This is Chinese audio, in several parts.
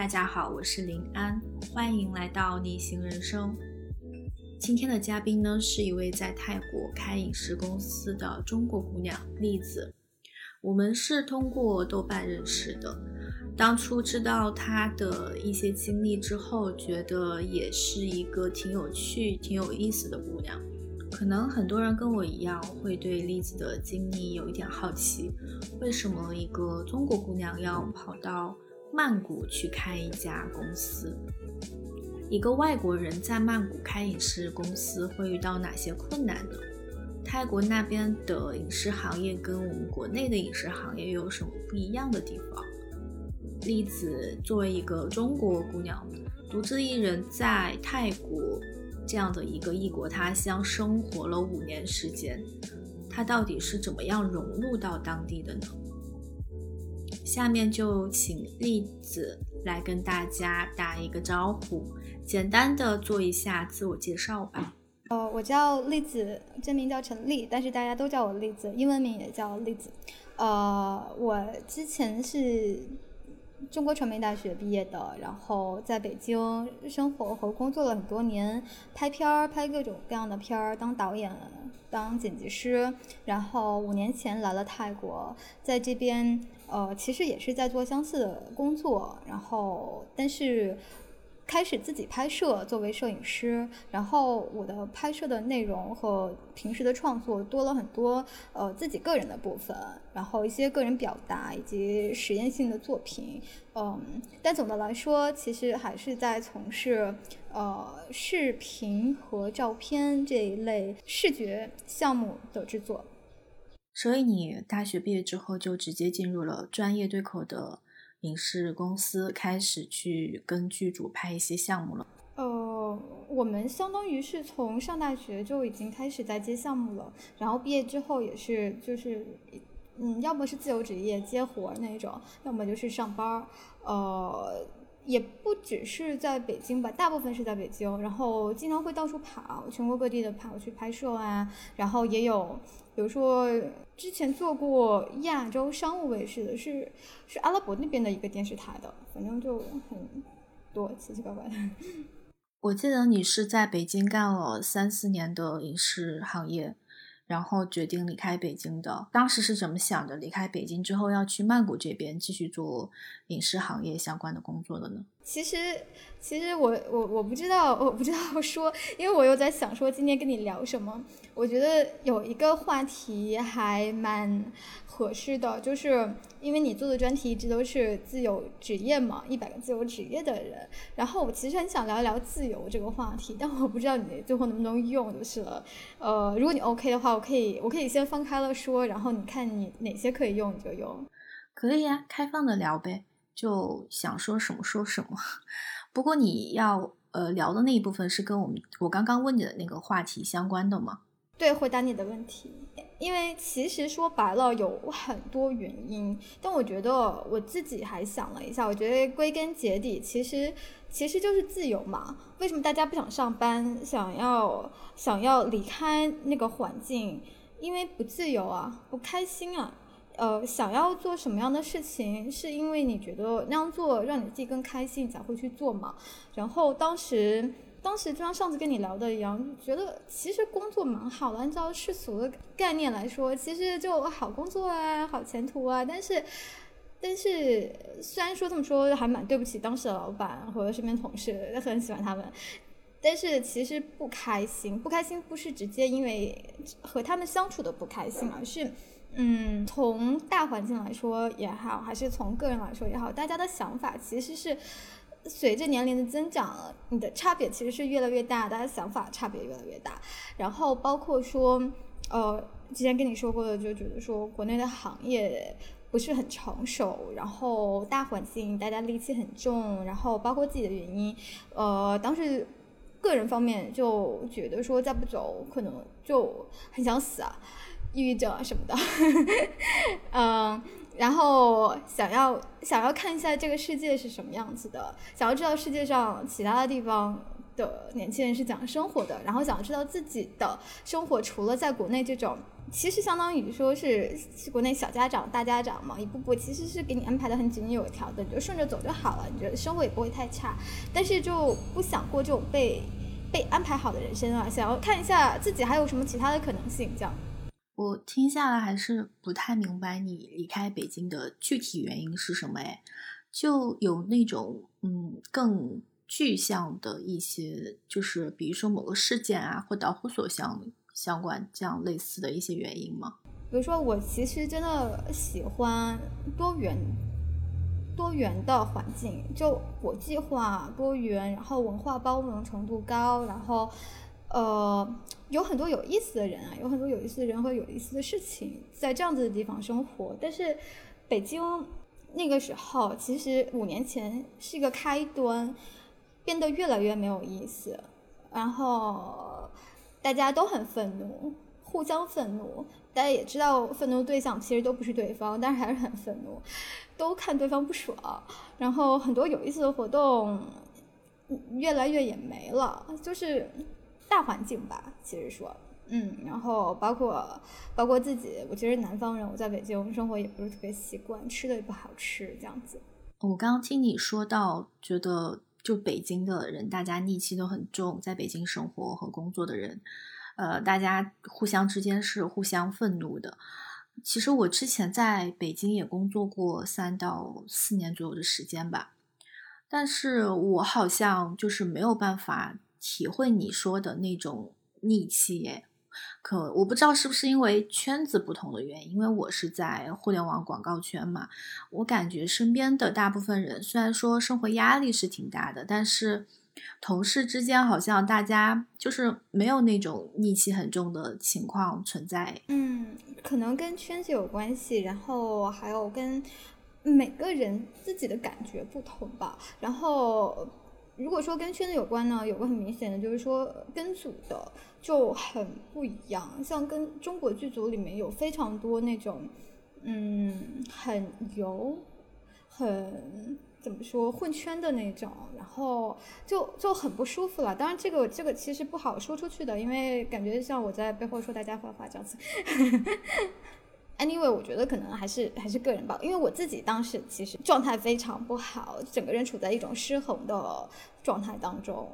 大家好，我是林安，欢迎来到逆行人生。今天的嘉宾呢，是一位在泰国开影视公司的中国姑娘栗子。我们是通过豆瓣认识的，当初知道她的一些经历之后，觉得也是一个挺有趣、挺有意思的姑娘。可能很多人跟我一样，会对栗子的经历有一点好奇，为什么一个中国姑娘要跑到？曼谷去开一家公司，一个外国人在曼谷开影视公司会遇到哪些困难呢？泰国那边的影视行业跟我们国内的影视行业有什么不一样的地方？栗子作为一个中国姑娘，独自一人在泰国这样的一个异国他乡生活了五年时间，她到底是怎么样融入到当地的呢？下面就请栗子来跟大家打一个招呼，简单的做一下自我介绍吧。呃，我叫栗子，真名叫陈丽，但是大家都叫我栗子，英文名也叫栗子。呃，我之前是中国传媒大学毕业的，然后在北京生活和工作了很多年，拍片儿，拍各种各样的片儿，当导演，当剪辑师。然后五年前来了泰国，在这边。呃，其实也是在做相似的工作，然后但是开始自己拍摄，作为摄影师，然后我的拍摄的内容和平时的创作多了很多，呃，自己个人的部分，然后一些个人表达以及实验性的作品，嗯，但总的来说，其实还是在从事呃视频和照片这一类视觉项目的制作。所以你大学毕业之后就直接进入了专业对口的影视公司，开始去跟剧组拍一些项目了。呃，我们相当于是从上大学就已经开始在接项目了，然后毕业之后也是就是，嗯，要么是自由职业接活那种，要么就是上班儿。呃，也不只是在北京吧，大部分是在北京，然后经常会到处跑，全国各地的跑去拍摄啊，然后也有。比如说，之前做过亚洲商务卫视的，是是阿拉伯那边的一个电视台的，反正就很多奇奇怪怪的。我记得你是在北京干了三四年的影视行业，然后决定离开北京的。当时是怎么想的？离开北京之后要去曼谷这边继续做影视行业相关的工作的呢？其实。其实我我我不知道我不知道说，因为我又在想说今天跟你聊什么。我觉得有一个话题还蛮合适的，就是因为你做的专题一直都是自由职业嘛，一百个自由职业的人。然后我其实很想聊一聊自由这个话题，但我不知道你最后能不能用就是了。呃，如果你 OK 的话，我可以我可以先放开了说，然后你看你哪些可以用你就用。可以呀，开放的聊呗，就想说什么说什么。不过你要呃聊的那一部分是跟我们我刚刚问你的那个话题相关的吗？对，回答你的问题。因为其实说白了有很多原因，但我觉得我自己还想了一下，我觉得归根结底其实其实就是自由嘛。为什么大家不想上班，想要想要离开那个环境？因为不自由啊，不开心啊。呃，想要做什么样的事情，是因为你觉得那样做让你自己更开心，才会去做嘛？然后当时，当时就像上次跟你聊的一样，觉得其实工作蛮好的，按照世俗的概念来说，其实就好工作啊，好前途啊。但是，但是虽然说这么说，还蛮对不起当时的老板和身边同事，很喜欢他们，但是其实不开心，不开心不是直接因为和他们相处的不开心，而是。嗯，从大环境来说也好，还是从个人来说也好，大家的想法其实是随着年龄的增长，你的差别其实是越来越大，大家想法差别越来越大。然后包括说，呃，之前跟你说过的，就觉得说国内的行业不是很成熟，然后大环境大家戾气很重，然后包括自己的原因，呃，当时个人方面就觉得说再不走可能就很想死啊。抑郁症啊什么的，嗯，然后想要想要看一下这个世界是什么样子的，想要知道世界上其他的地方的年轻人是怎样生活的，然后想要知道自己的生活除了在国内这种其实相当于说是国内小家长、大家长嘛，一步步其实是给你安排的很井井有条的，你就顺着走就好了，你觉得生活也不会太差。但是就不想过这种被被安排好的人生啊，想要看一下自己还有什么其他的可能性。这样，我听下来还是不太明白你离开北京的具体原因是什么？哎，就有那种嗯更。具象的一些，就是比如说某个事件啊，或导火索相相关这样类似的一些原因吗？比如说，我其实真的喜欢多元多元的环境，就国际化、多元，然后文化包容程度高，然后呃有很多有意思的人啊，有很多有意思的人和有意思的事情，在这样子的地方生活。但是北京那个时候，其实五年前是一个开端。变得越来越没有意思，然后大家都很愤怒，互相愤怒。大家也知道，愤怒对象其实都不是对方，但是还是很愤怒，都看对方不爽。然后很多有意思的活动，越来越也没了，就是大环境吧。其实说，嗯，然后包括包括自己，我其实南方人，我在北京生活也不是特别习惯，吃的也不好吃，这样子。我刚刚听你说到，觉得。就北京的人，大家戾气都很重，在北京生活和工作的人，呃，大家互相之间是互相愤怒的。其实我之前在北京也工作过三到四年左右的时间吧，但是我好像就是没有办法体会你说的那种戾气耶。可我不知道是不是因为圈子不同的原因，因为我是在互联网广告圈嘛，我感觉身边的大部分人虽然说生活压力是挺大的，但是同事之间好像大家就是没有那种戾气很重的情况存在。嗯，可能跟圈子有关系，然后还有跟每个人自己的感觉不同吧，然后。如果说跟圈子有关呢，有个很明显的就是说跟组的就很不一样，像跟中国剧组里面有非常多那种，嗯，很油，很怎么说混圈的那种，然后就就很不舒服了。当然这个这个其实不好说出去的，因为感觉像我在背后说大家坏话这样子。Anyway，我觉得可能还是还是个人吧，因为我自己当时其实状态非常不好，整个人处在一种失衡的状态当中，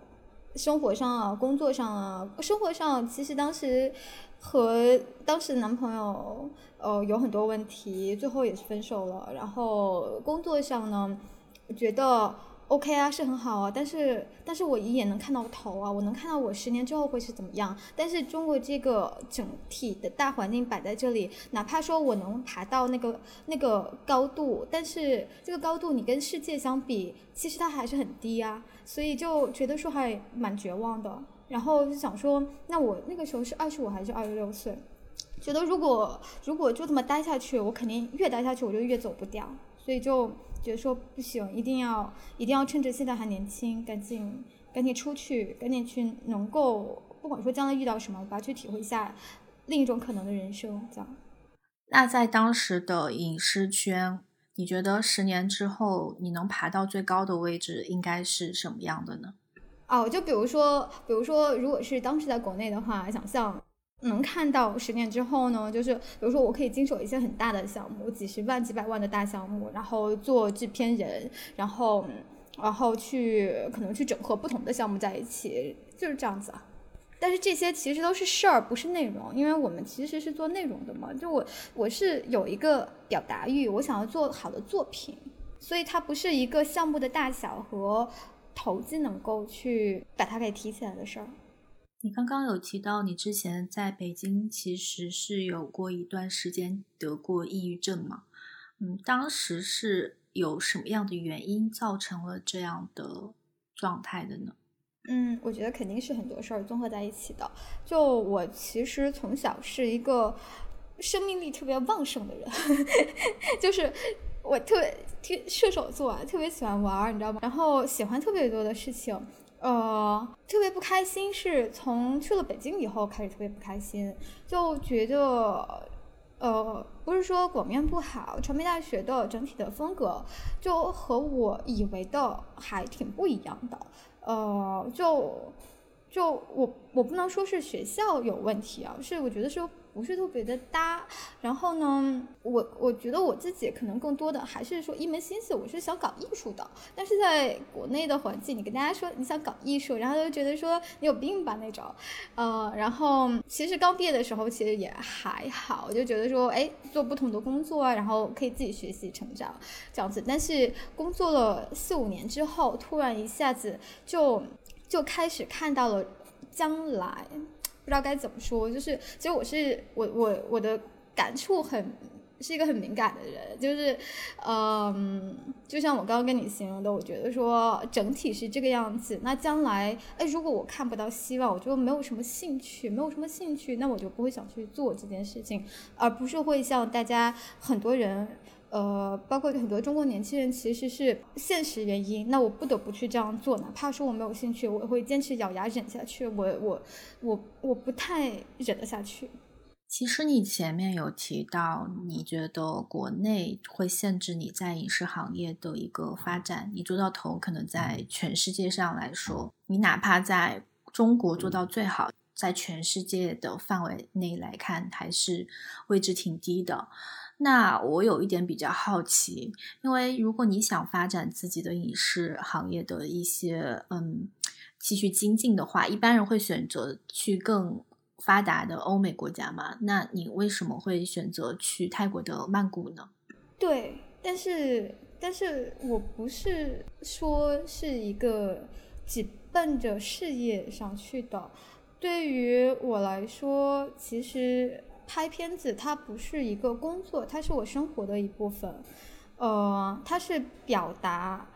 生活上啊，工作上啊，生活上其实当时和当时男朋友呃有很多问题，最后也是分手了。然后工作上呢，我觉得。OK 啊，是很好啊，但是但是我一眼能看到头啊，我能看到我十年之后会是怎么样。但是中国这个整体的大环境摆在这里，哪怕说我能爬到那个那个高度，但是这个高度你跟世界相比，其实它还是很低啊，所以就觉得说还蛮绝望的。然后就想说，那我那个时候是二十五还是二十六岁？觉得如果如果就这么待下去，我肯定越待下去我就越走不掉，所以就。觉得说不行，一定要一定要趁着现在还年轻，赶紧赶紧出去，赶紧去能够不管说将来遇到什么吧，去体会一下另一种可能的人生。这样。那在当时的影视圈，你觉得十年之后你能爬到最高的位置应该是什么样的呢？哦，就比如说，比如说，如果是当时在国内的话，想象。能看到十年之后呢，就是比如说我可以经手一些很大的项目，几十万、几百万的大项目，然后做制片人，然后然后去可能去整合不同的项目在一起，就是这样子啊。但是这些其实都是事儿，不是内容，因为我们其实是做内容的嘛。就我我是有一个表达欲，我想要做好的作品，所以它不是一个项目的大小和投资能够去把它给提起来的事儿。你刚刚有提到，你之前在北京其实是有过一段时间得过抑郁症嘛？嗯，当时是有什么样的原因造成了这样的状态的呢？嗯，我觉得肯定是很多事儿综合在一起的。就我其实从小是一个生命力特别旺盛的人，就是我特别射手座，特别喜欢玩儿，你知道吗？然后喜欢特别多的事情。呃，特别不开心是从去了北京以后开始特别不开心，就觉得，呃，不是说广面不好，传媒大学的整体的风格就和我以为的还挺不一样的，呃，就就我我不能说是学校有问题啊，是我觉得是。不是特别的搭，然后呢，我我觉得我自己可能更多的还是说一门心思，我是想搞艺术的。但是在国内的环境，你跟大家说你想搞艺术，然后就觉得说你有病吧那种，呃，然后其实刚毕业的时候其实也还好，就觉得说哎做不同的工作啊，然后可以自己学习成长这样子。但是工作了四五年之后，突然一下子就就开始看到了将来。不知道该怎么说，就是其实我是我我我的感触很是一个很敏感的人，就是嗯，就像我刚刚跟你形容的，我觉得说整体是这个样子。那将来哎，如果我看不到希望，我就没有什么兴趣，没有什么兴趣，那我就不会想去做这件事情，而不是会像大家很多人。呃，包括很多中国年轻人，其实是现实原因，那我不得不去这样做，哪怕说我没有兴趣，我会坚持咬牙忍下去。我我我我不太忍得下去。其实你前面有提到，你觉得国内会限制你在影视行业的一个发展，你做到头，可能在全世界上来说，你哪怕在中国做到最好，在全世界的范围内来看，还是位置挺低的。那我有一点比较好奇，因为如果你想发展自己的影视行业的一些嗯继续精进的话，一般人会选择去更发达的欧美国家嘛？那你为什么会选择去泰国的曼谷呢？对，但是但是我不是说是一个只奔着事业上去的，对于我来说，其实。拍片子它不是一个工作，它是我生活的一部分，呃，它是表达，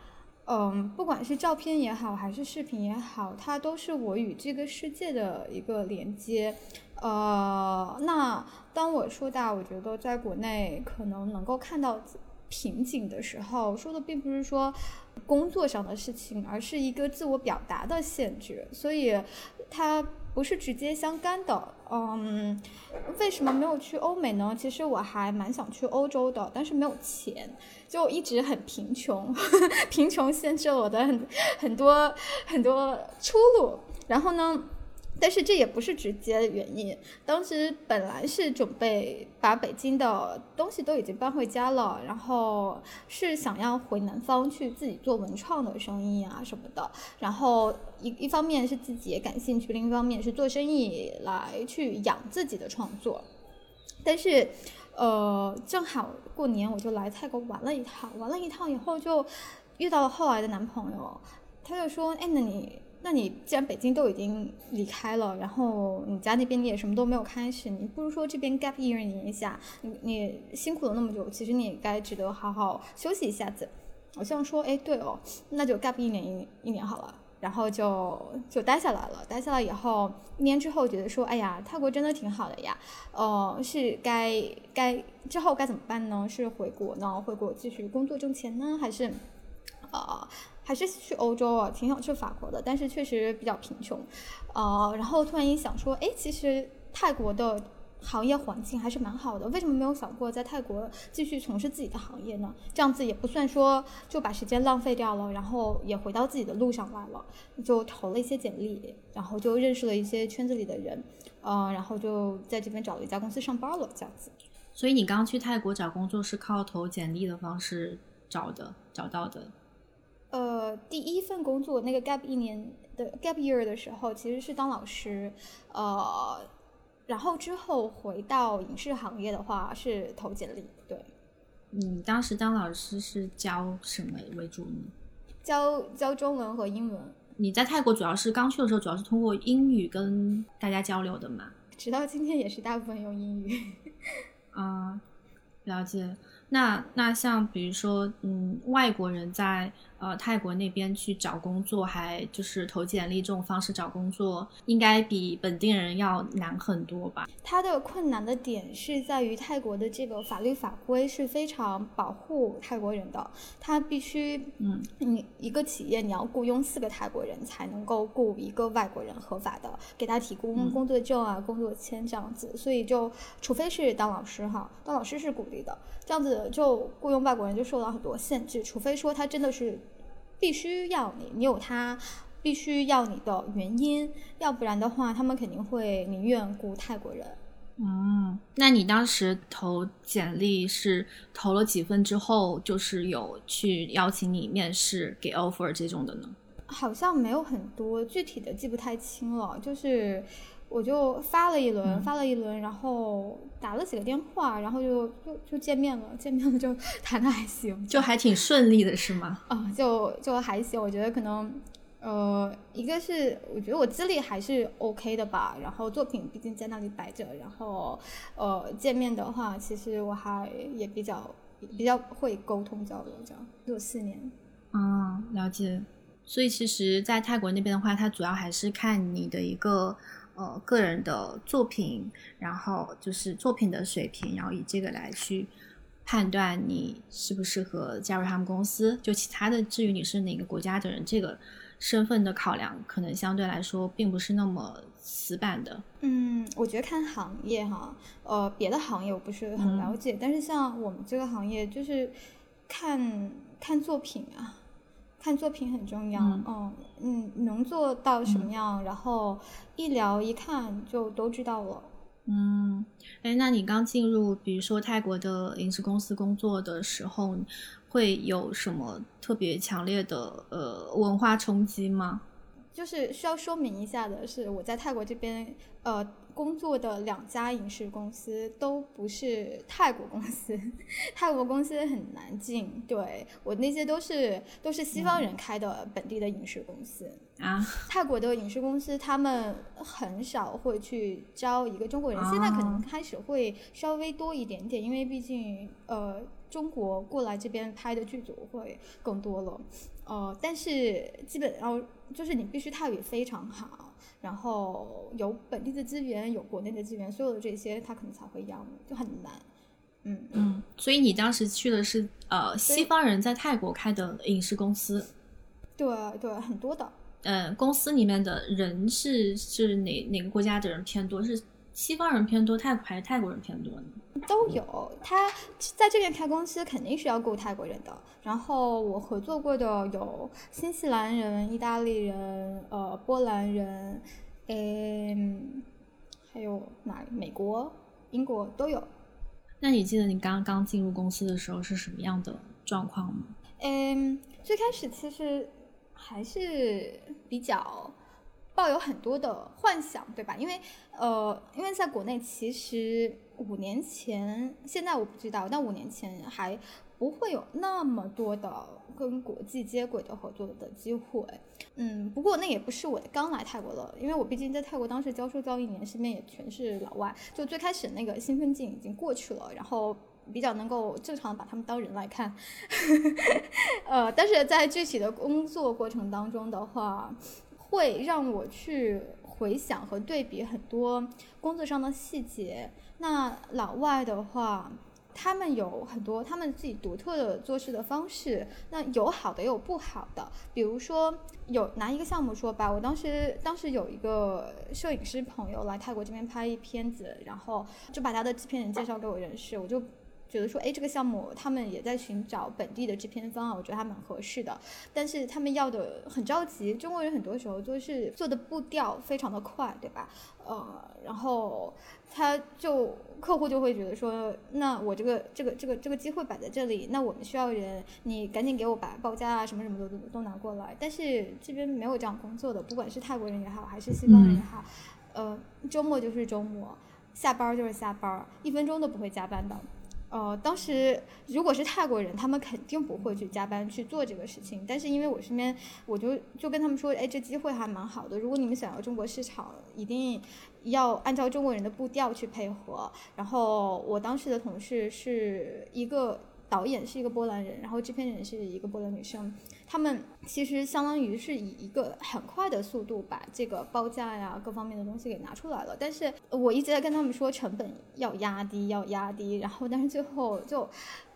嗯，不管是照片也好，还是视频也好，它都是我与这个世界的一个连接，呃，那当我说到我觉得在国内可能能够看到瓶颈的时候，说的并不是说工作上的事情，而是一个自我表达的限制，所以它。不是直接相干的，嗯，为什么没有去欧美呢？其实我还蛮想去欧洲的，但是没有钱，就一直很贫穷，贫穷限制了我的很很多很多出路。然后呢？但是这也不是直接的原因。当时本来是准备把北京的东西都已经搬回家了，然后是想要回南方去自己做文创的生意啊什么的。然后一一方面是自己也感兴趣，另一方面是做生意来去养自己的创作。但是，呃，正好过年我就来泰国玩了一趟，玩了一趟以后就遇到了后来的男朋友，他就说：“哎，那你。”那你既然北京都已经离开了，然后你家那边你也什么都没有开始，你不如说这边 gap year 一下，你你辛苦了那么久，其实你也该值得好好休息一下子。我想说，哎，对哦，那就 gap 一年一一年好了，然后就就待下来了。待下来以后，一年之后觉得说，哎呀，泰国真的挺好的呀，呃，是该该之后该怎么办呢？是回国呢？回国继续工作挣钱呢？还是，呃？还是去欧洲啊，挺想去法国的，但是确实比较贫穷，呃，然后突然一想说，哎，其实泰国的行业环境还是蛮好的，为什么没有想过在泰国继续从事自己的行业呢？这样子也不算说就把时间浪费掉了，然后也回到自己的路上来了，就投了一些简历，然后就认识了一些圈子里的人，呃，然后就在这边找了一家公司上班了，这样子。所以你刚去泰国找工作是靠投简历的方式找的，找到的。呃，第一份工作那个 gap 一年的 gap year 的时候，其实是当老师，呃，然后之后回到影视行业的话是投简历。对，你当时当老师是教什么为主呢？教教中文和英文。你在泰国主要是刚去的时候，主要是通过英语跟大家交流的嘛？直到今天也是大部分用英语。啊，了解。那那像比如说，嗯，外国人在。呃，泰国那边去找工作，还就是投简历这种方式找工作，应该比本地人要难很多吧？它的困难的点是在于泰国的这个法律法规是非常保护泰国人的，它必须，嗯，你一个企业你要雇佣四个泰国人才能够雇一个外国人合法的给他提供工作证啊、工作签这样子，所以就除非是当老师哈，当老师是鼓励的，这样子就雇佣外国人就受到很多限制，除非说他真的是。必须要你，你有他必须要你的原因，要不然的话，他们肯定会宁愿雇泰国人。嗯，那你当时投简历是投了几份之后，就是有去邀请你面试给 offer 这种的呢？好像没有很多，具体的记不太清了。就是我就发了一轮，发了一轮，然后打了几个电话，然后就就就见面了，见面了就 谈的还行，就还挺顺利的是吗？啊，就就还行，我觉得可能。呃，一个是我觉得我资历还是 OK 的吧，然后作品毕竟在那里摆着，然后呃见面的话，其实我还也比较比较会沟通交流，这样有四年。啊，了解。所以其实，在泰国那边的话，他主要还是看你的一个呃个人的作品，然后就是作品的水平，然后以这个来去判断你适不适合加入他们公司。就其他的，至于你是哪个国家的人，这个。身份的考量可能相对来说并不是那么死板的。嗯，我觉得看行业哈，呃，别的行业我不是很了解，但是像我们这个行业就是看看作品啊，看作品很重要。嗯嗯，能做到什么样，然后一聊一看就都知道了。嗯，哎，那你刚进入比如说泰国的影视公司工作的时候。会有什么特别强烈的呃文化冲击吗？就是需要说明一下的是，我在泰国这边呃工作的两家影视公司都不是泰国公司，泰国公司很难进。对我那些都是都是西方人开的本地的影视公司啊。泰国的影视公司他们很少会去招一个中国人，现在可能开始会稍微多一点点，因为毕竟呃。中国过来这边拍的剧组会更多了，呃，但是基本上就是你必须泰语非常好，然后有本地的资源，有国内的资源，所有的这些他可能才会要你，就很难。嗯嗯，所以你当时去的是呃西方人在泰国开的影视公司，对对，很多的。嗯，公司里面的人是是哪哪个国家的人偏多？是西方人偏多，泰国还是泰国人偏多呢？都有，他在这边开公司肯定是要雇泰国人的。然后我合作过的有新西兰人、意大利人、呃波兰人，嗯，还有哪？美国、英国都有。那你记得你刚刚进入公司的时候是什么样的状况吗？嗯，最开始其实还是比较。抱有很多的幻想，对吧？因为，呃，因为在国内，其实五年前，现在我不知道，但五年前还不会有那么多的跟国际接轨的合作的机会。嗯，不过那也不是我刚来泰国了，因为我毕竟在泰国当时教书教一年，身边也全是老外，就最开始那个兴奋劲已经过去了，然后比较能够正常把他们当人来看。呃，但是在具体的工作过程当中的话。会让我去回想和对比很多工作上的细节。那老外的话，他们有很多他们自己独特的做事的方式。那有好的，也有不好的。比如说，有拿一个项目说吧，我当时当时有一个摄影师朋友来泰国这边拍一片子，然后就把他的制片人介绍给我认识，我就。觉得说，哎，这个项目他们也在寻找本地的制片方啊，我觉得还蛮合适的。但是他们要的很着急，中国人很多时候就是做的步调非常的快，对吧？呃，然后他就客户就会觉得说，那我这个这个这个这个机会摆在这里，那我们需要人，你赶紧给我把报价啊什么什么的都都拿过来。但是这边没有这样工作的，不管是泰国人也好，还是西方人也好，呃，周末就是周末，下班就是下班，一分钟都不会加班的。呃，当时如果是泰国人，他们肯定不会去加班去做这个事情。但是因为我身边，我就就跟他们说，哎，这机会还蛮好的。如果你们想要中国市场，一定要按照中国人的步调去配合。然后我当时的同事是一个。导演是一个波兰人，然后制片人是一个波兰女生，他们其实相当于是以一个很快的速度把这个报价呀各方面的东西给拿出来了。但是我一直在跟他们说成本要压低，要压低，然后但是最后就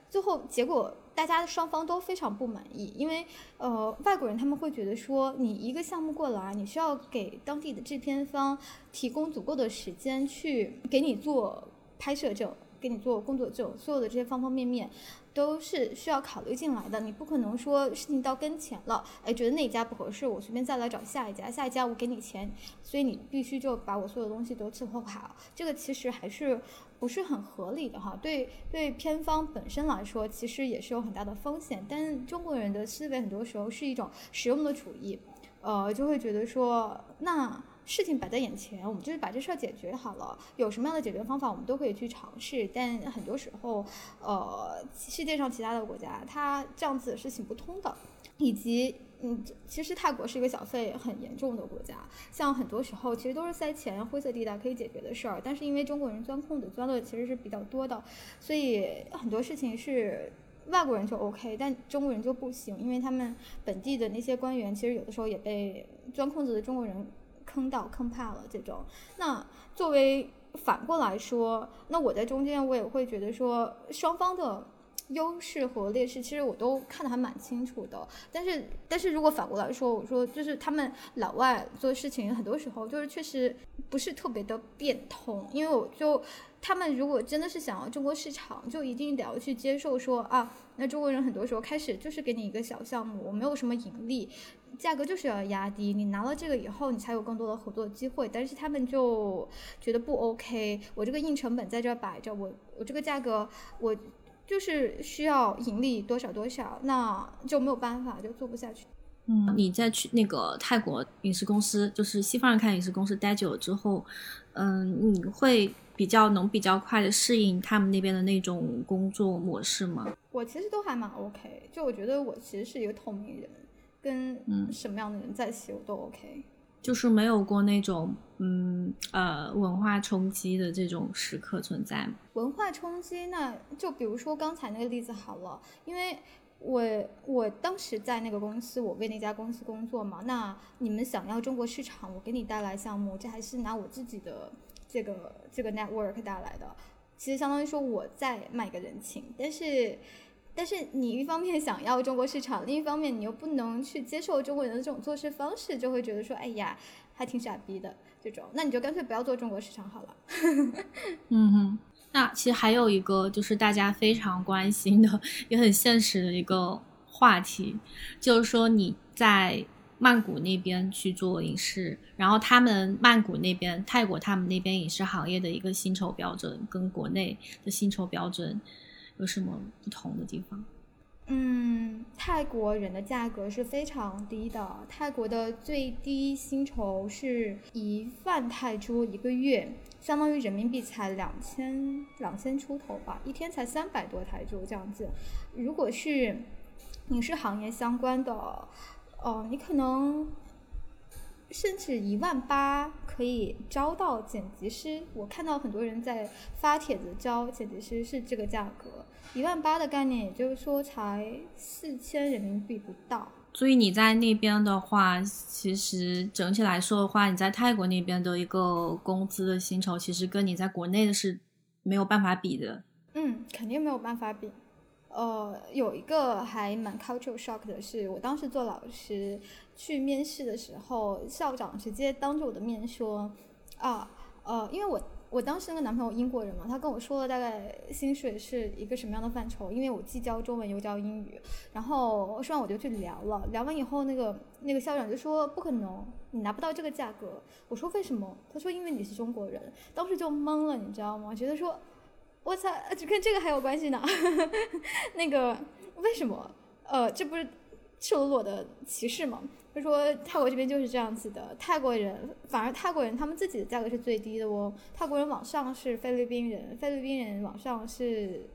最后结果大家双方都非常不满意，因为呃外国人他们会觉得说你一个项目过来，你需要给当地的制片方提供足够的时间去给你做拍摄，这给你做工作证，所有的这些方方面面。都是需要考虑进来的，你不可能说事情到跟前了，哎，觉得那家不合适，我随便再来找下一家，下一家我给你钱，所以你必须就把我所有东西都伺候好，这个其实还是不是很合理的哈。对对，偏方本身来说，其实也是有很大的风险，但中国人的思维很多时候是一种实用的主义，呃，就会觉得说那。事情摆在眼前，我们就是把这事儿解决好了。有什么样的解决方法，我们都可以去尝试。但很多时候，呃，世界上其他的国家，它这样子是行不通的。以及，嗯，其实泰国是一个小费很严重的国家，像很多时候其实都是塞钱、灰色地带可以解决的事儿。但是因为中国人钻空子钻的其实是比较多的，所以很多事情是外国人就 OK，但中国人就不行，因为他们本地的那些官员其实有的时候也被钻空子的中国人。坑到坑怕了这种，那作为反过来说，那我在中间我也会觉得说双方的优势和劣势，其实我都看得还蛮清楚的。但是，但是如果反过来说，我说就是他们老外做事情很多时候就是确实不是特别的变通，因为我就他们如果真的是想要中国市场，就一定得要去接受说啊，那中国人很多时候开始就是给你一个小项目，我没有什么盈利。价格就是要压低，你拿了这个以后，你才有更多的合作机会。但是他们就觉得不 OK，我这个硬成本在这摆着，我我这个价格我就是需要盈利多少多少，那就没有办法，就做不下去。嗯，你在去那个泰国影视公司，就是西方人看影视公司待久了之后，嗯，你会比较能比较快的适应他们那边的那种工作模式吗？我其实都还蛮 OK，就我觉得我其实是一个透明人。跟什么样的人在一起我都 OK，就是没有过那种嗯呃文化冲击的这种时刻存在。文化冲击，那就比如说刚才那个例子好了，因为我我当时在那个公司，我为那家公司工作嘛。那你们想要中国市场，我给你带来项目，这还是拿我自己的这个这个 network 带来的，其实相当于说我在卖个人情，但是。但是你一方面想要中国市场，另一方面你又不能去接受中国人的这种做事方式，就会觉得说，哎呀，还挺傻逼的这种，那你就干脆不要做中国市场好了。嗯哼，那其实还有一个就是大家非常关心的，也很现实的一个话题，就是说你在曼谷那边去做影视，然后他们曼谷那边、泰国他们那边影视行业的一个薪酬标准跟国内的薪酬标准。有什么不同的地方？嗯，泰国人的价格是非常低的。泰国的最低薪酬是一万泰铢一个月，相当于人民币才两千两千出头吧，一天才三百多泰铢这样子。如果是影视行业相关的，哦，你可能。甚至一万八可以招到剪辑师，我看到很多人在发帖子招剪辑师是这个价格，一万八的概念，也就是说才四千人民币不到。所以你在那边的话，其实整体来说的话，你在泰国那边的一个工资的薪酬，其实跟你在国内的是没有办法比的。嗯，肯定没有办法比。呃，有一个还蛮 cultural shock 的是，我当时做老师去面试的时候，校长直接当着我的面说，啊，呃，因为我我当时那个男朋友英国人嘛，他跟我说了大概薪水是一个什么样的范畴，因为我既教中文又教英语，然后说完我就去聊了，聊完以后那个那个校长就说不可能，你拿不到这个价格。我说为什么？他说因为你是中国人，当时就懵了，你知道吗？觉得说。我操，就跟这个还有关系呢？那个为什么？呃，这不是赤裸裸的歧视吗？他说泰国这边就是这样子的，泰国人反而泰国人他们自己的价格是最低的哦。泰国人往上是菲律宾人，菲律宾人往上是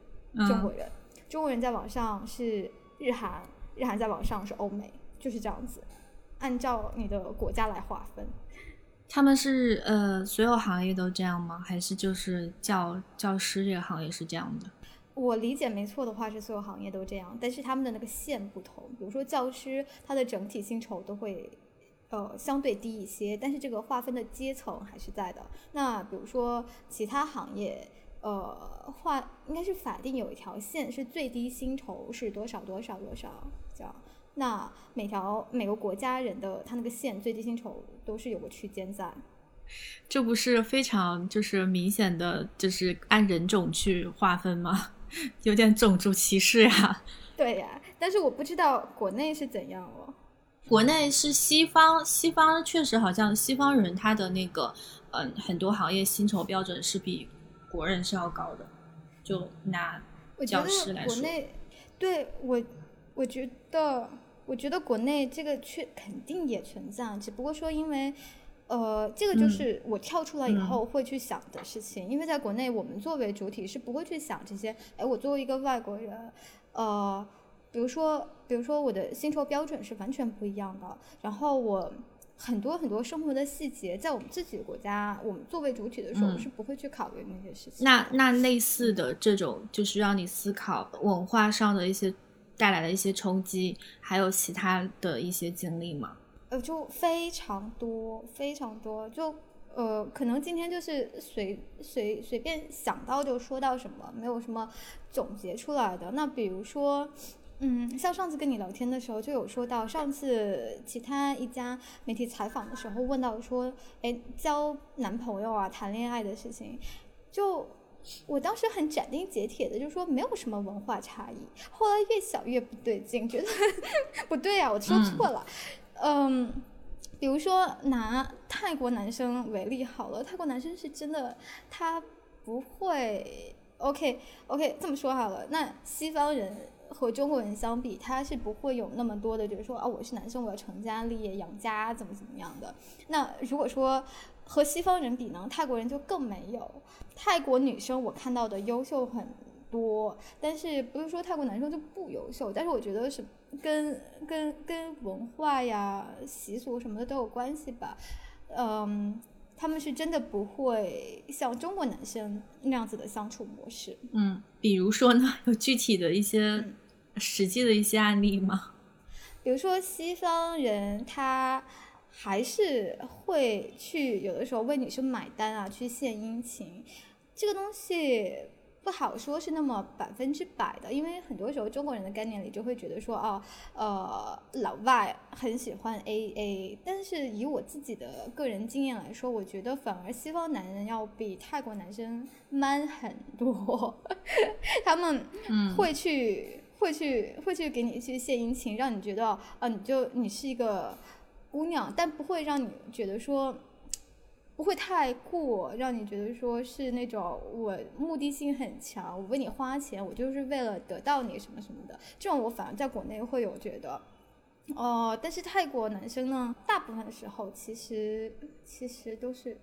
中国人，中国人在往上是日韩，日韩在往上是欧美，就是这样子，按照你的国家来划分。他们是呃，所有行业都这样吗？还是就是教教师这个行业是这样的？我理解没错的话是所有行业都这样，但是他们的那个线不同。比如说教师，他的整体薪酬都会呃相对低一些，但是这个划分的阶层还是在的。那比如说其他行业，呃，划应该是法定有一条线，是最低薪酬是多少多少多少这样。那每条每个国家人的他那个线最低薪酬都是有个区间在，这不是非常就是明显的就是按人种去划分吗？有点种族歧视呀。对呀，但是我不知道国内是怎样哦。国内是西方，西方确实好像西方人他的那个嗯很多行业薪酬标准是比国人是要高的。就拿教师来说，国内对我我觉得我觉得国内这个确肯定也存在，只不过说因为。呃，这个就是我跳出来以后会去想的事情，因为在国内，我们作为主体是不会去想这些。哎，我作为一个外国人，呃，比如说，比如说我的薪酬标准是完全不一样的，然后我很多很多生活的细节，在我们自己的国家，我们作为主体的时候是不会去考虑那些事情。那那类似的这种，就是让你思考文化上的一些带来的一些冲击，还有其他的一些经历吗？呃，就非常多，非常多，就呃，可能今天就是随随随便想到就说到什么，没有什么总结出来的。那比如说，嗯，像上次跟你聊天的时候就有说到，上次其他一家媒体采访的时候问到说，哎，交男朋友啊，谈恋爱的事情，就我当时很斩钉截铁的就说没有什么文化差异。后来越想越不对劲，觉得 不对啊，我说错了。嗯，比如说拿泰国男生为例好了，泰国男生是真的，他不会。OK OK，这么说好了，那西方人和中国人相比，他是不会有那么多的，就是说啊，我是男生，我要成家立业养家，怎么怎么样的。那如果说和西方人比呢，泰国人就更没有。泰国女生我看到的优秀很多，但是不是说泰国男生就不优秀，但是我觉得是。跟跟跟文化呀、习俗什么的都有关系吧，嗯，他们是真的不会像中国男生那样子的相处模式。嗯，比如说呢，有具体的一些实际的一些案例吗？比如说西方人他还是会去有的时候为女生买单啊，去献殷勤，这个东西。不好说是那么百分之百的，因为很多时候中国人的概念里就会觉得说，哦，呃，老外很喜欢 A A，但是以我自己的个人经验来说，我觉得反而西方男人要比泰国男生 man 很多，他们会去会去会去给你去献殷勤，让你觉得啊，你就你是一个姑娘，但不会让你觉得说。不会太过让你觉得说是那种我目的性很强，我为你花钱，我就是为了得到你什么什么的，这种我反而在国内会有觉得，哦，但是泰国男生呢，大部分时候其实其实都是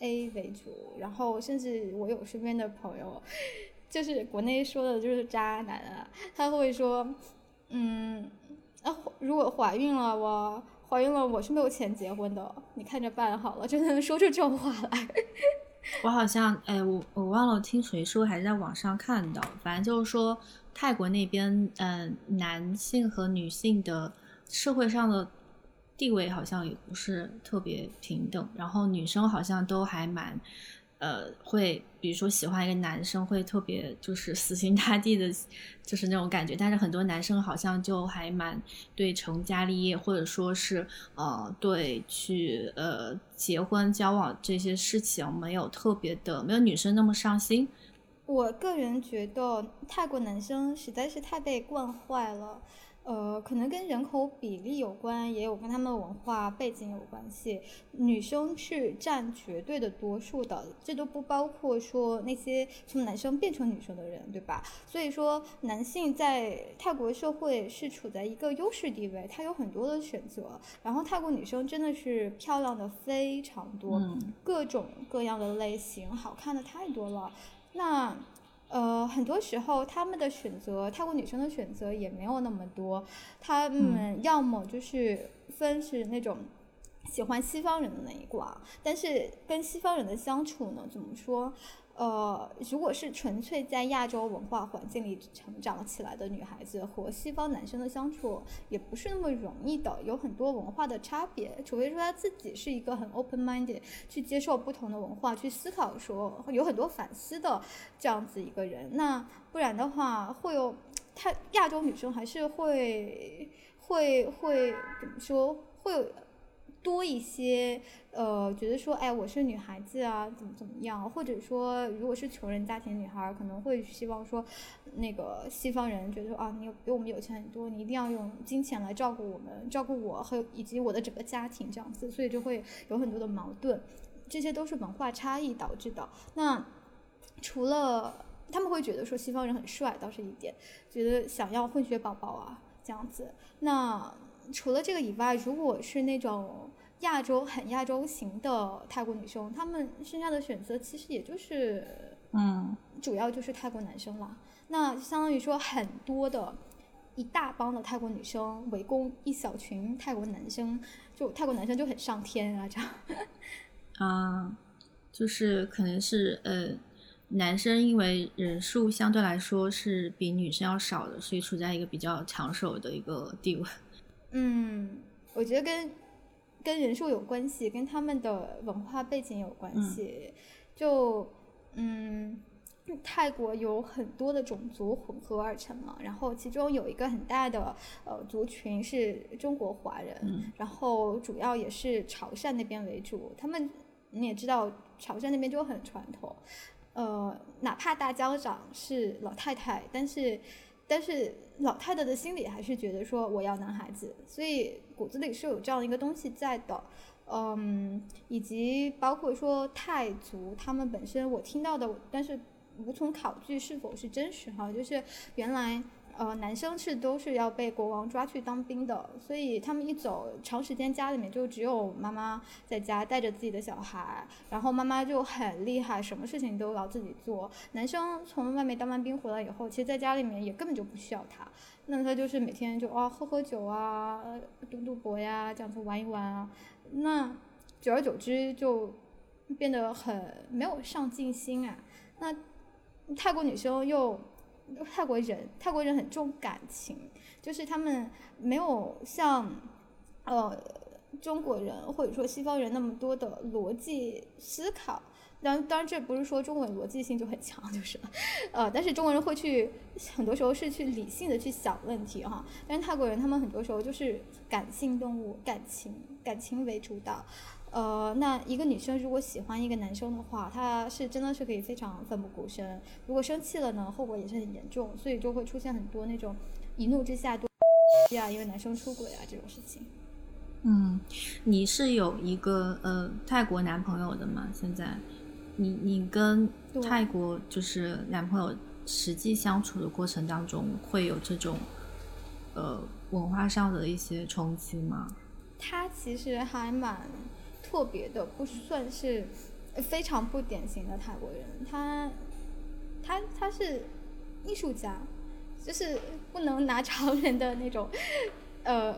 A 为主，然后甚至我有身边的朋友，就是国内说的就是渣男啊，他会说，嗯，啊，如果怀孕了我。怀孕了，我是没有钱结婚的，你看着办好了，就能说出这种话来。我好像，哎，我我忘了听谁说，还是在网上看到，反正就是说泰国那边，嗯，男性和女性的社会上的地位好像也不是特别平等，然后女生好像都还蛮。呃，会比如说喜欢一个男生，会特别就是死心塌地的，就是那种感觉。但是很多男生好像就还蛮对成家立业，或者说是呃对去呃结婚交往这些事情没有特别的，没有女生那么上心。我个人觉得泰国男生实在是太被惯坏了。呃，可能跟人口比例有关，也有跟他们文化背景有关系。女生是占绝对的多数的，这都不包括说那些从男生变成女生的人，对吧？所以说，男性在泰国社会是处在一个优势地位，他有很多的选择。然后，泰国女生真的是漂亮的非常多，各种各样的类型，好看的太多了。那。呃，很多时候他们的选择，泰国女生的选择也没有那么多，他们要么就是分是那种喜欢西方人的那一挂，但是跟西方人的相处呢，怎么说？呃，如果是纯粹在亚洲文化环境里成长起来的女孩子，和西方男生的相处也不是那么容易的，有很多文化的差别。除非说她自己是一个很 open-minded，去接受不同的文化，去思考，说有很多反思的这样子一个人。那不然的话，会有她亚洲女生还是会会会怎么说？会有。多一些，呃，觉得说，哎，我是女孩子啊，怎么怎么样？或者说，如果是穷人家庭女孩，可能会希望说，那个西方人觉得说，啊，你有比我们有钱很多，你一定要用金钱来照顾我们，照顾我和以及我的整个家庭这样子，所以就会有很多的矛盾，这些都是文化差异导致的。那除了他们会觉得说西方人很帅，倒是一点，觉得想要混血宝宝啊这样子。那除了这个以外，如果是那种亚洲很亚洲型的泰国女生，她们剩下的选择其实也就是，嗯，主要就是泰国男生啦。那相当于说很多的一大帮的泰国女生围攻一小群泰国男生，就泰国男生就很上天啊这样。啊，就是可能是呃。男生因为人数相对来说是比女生要少的，所以处在一个比较抢手的一个地位。嗯，我觉得跟跟人数有关系，跟他们的文化背景有关系。就嗯，泰国有很多的种族混合而成嘛，然后其中有一个很大的呃族群是中国华人，然后主要也是潮汕那边为主。他们你也知道，潮汕那边就很传统。呃，哪怕大家长是老太太，但是，但是老太太的心里还是觉得说我要男孩子，所以骨子里是有这样一个东西在的，嗯，以及包括说泰族他们本身我听到的，但是无从考据是否是真实哈，就是原来。呃，男生是都是要被国王抓去当兵的，所以他们一走，长时间家里面就只有妈妈在家带着自己的小孩，然后妈妈就很厉害，什么事情都要自己做。男生从外面当完兵回来以后，其实在家里面也根本就不需要他，那他就是每天就啊喝喝酒啊，赌赌博呀，这样子玩一玩啊，那久而久之就变得很没有上进心啊。那泰国女生又。泰国人，泰国人很重感情，就是他们没有像，呃，中国人或者说西方人那么多的逻辑思考。当当然，这不是说中国人逻辑性就很强，就是，呃，但是中国人会去很多时候是去理性的去想问题哈。但是泰国人他们很多时候就是感性动物，感情感情为主导。呃，那一个女生如果喜欢一个男生的话，她是真的是可以非常奋不顾身。如果生气了呢，后果也是很严重，所以就会出现很多那种一怒之下多呀，因为男生出轨啊这种事情。嗯，你是有一个呃泰国男朋友的吗？现在，你你跟泰国就是男朋友实际相处的过程当中，会有这种呃文化上的一些冲击吗？他其实还蛮。特别的不算是非常不典型的泰国人，他他他是艺术家，就是不能拿常人的那种呃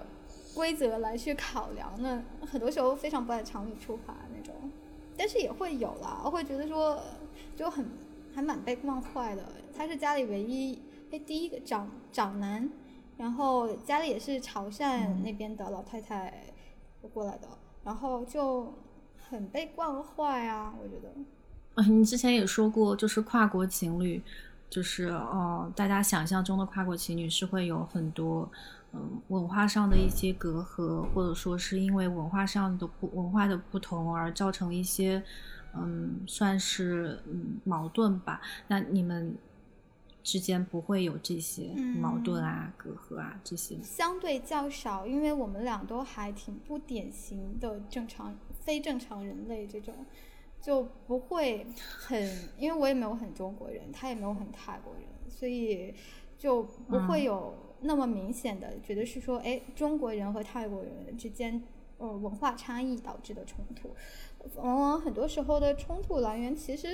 规则来去考量，那很多时候非常不按常理出牌那种，但是也会有啦，我会觉得说就很还蛮被惯坏的。他是家里唯一哎第一个长长男，然后家里也是潮汕那边的老太太过来的。然后就很被惯坏啊，我觉得。啊，你之前也说过，就是跨国情侣，就是哦，大家想象中的跨国情侣是会有很多嗯文化上的一些隔阂，或者说是因为文化上的不文化的不同而造成一些嗯算是嗯矛盾吧。那你们？之间不会有这些矛盾啊、隔阂啊这些，相对较少，因为我们俩都还挺不典型的正常、非正常人类这种，就不会很，因为我也没有很中国人，他也没有很泰国人，所以就不会有那么明显的觉得是说，哎，中国人和泰国人之间呃文化差异导致的冲突，往往很多时候的冲突来源其实。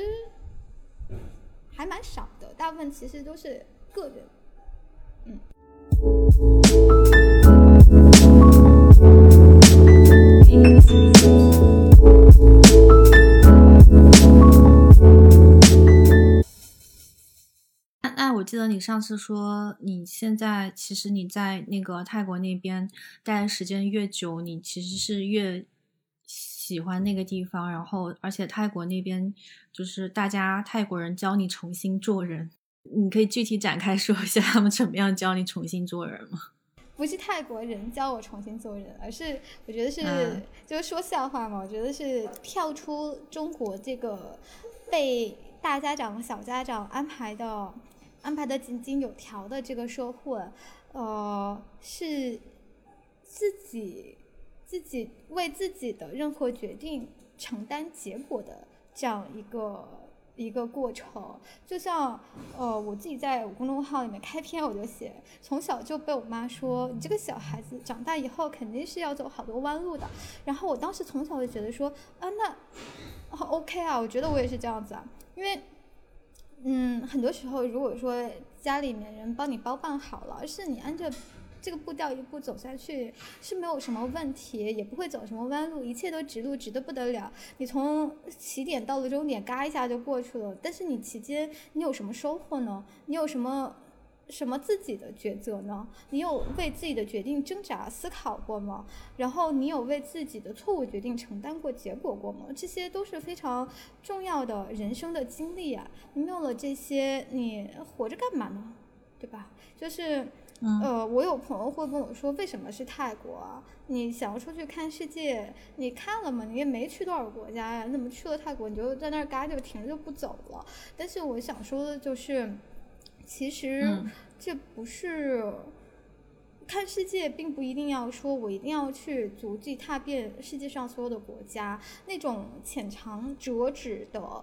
还蛮少的，大部分其实都是个人，嗯。那那我记得你上次说，你现在其实你在那个泰国那边待的时间越久，你其实是越。喜欢那个地方，然后而且泰国那边就是大家泰国人教你重新做人，你可以具体展开说一下他们怎么样教你重新做人吗？不是泰国人教我重新做人，而是我觉得是、嗯就是说笑话嘛，我觉得是跳出中国这个被大家长、小家长安排的安排的井井有条的这个社会，呃，是自己自己为自己的任何决定承担结果的这样一个一个过程。就像呃，我自己在公众号里面开篇我就写，从小就被我妈说，你这个小孩子长大以后肯定是要走好多弯路的。然后我当时从小就觉得说，啊，那、好 OK 啊，我觉得我也是这样子啊，因为。嗯，很多时候，如果说家里面人帮你包办好了，而是你按照这个步调一步走下去，是没有什么问题，也不会走什么弯路，一切都直路，直的不得了。你从起点到了终点，嘎一下就过去了。但是你期间你有什么收获呢？你有什么什么自己的抉择呢？你有为自己的决定挣扎思考过吗？然后你有为自己的错误决定承担过结果过吗？这些都是非常重要的人生的经历啊！你没有了这些，你活着干嘛呢？对吧？就是。呃，我有朋友会问我说，为什么是泰国啊？你想要出去看世界，你看了吗？你也没去多少国家呀，你怎么去了泰国你就在那儿嘎就停着就不走了？但是我想说的就是，其实嗯这不是。看世界并不一定要说，我一定要去足迹踏遍世界上所有的国家，那种浅尝辄止的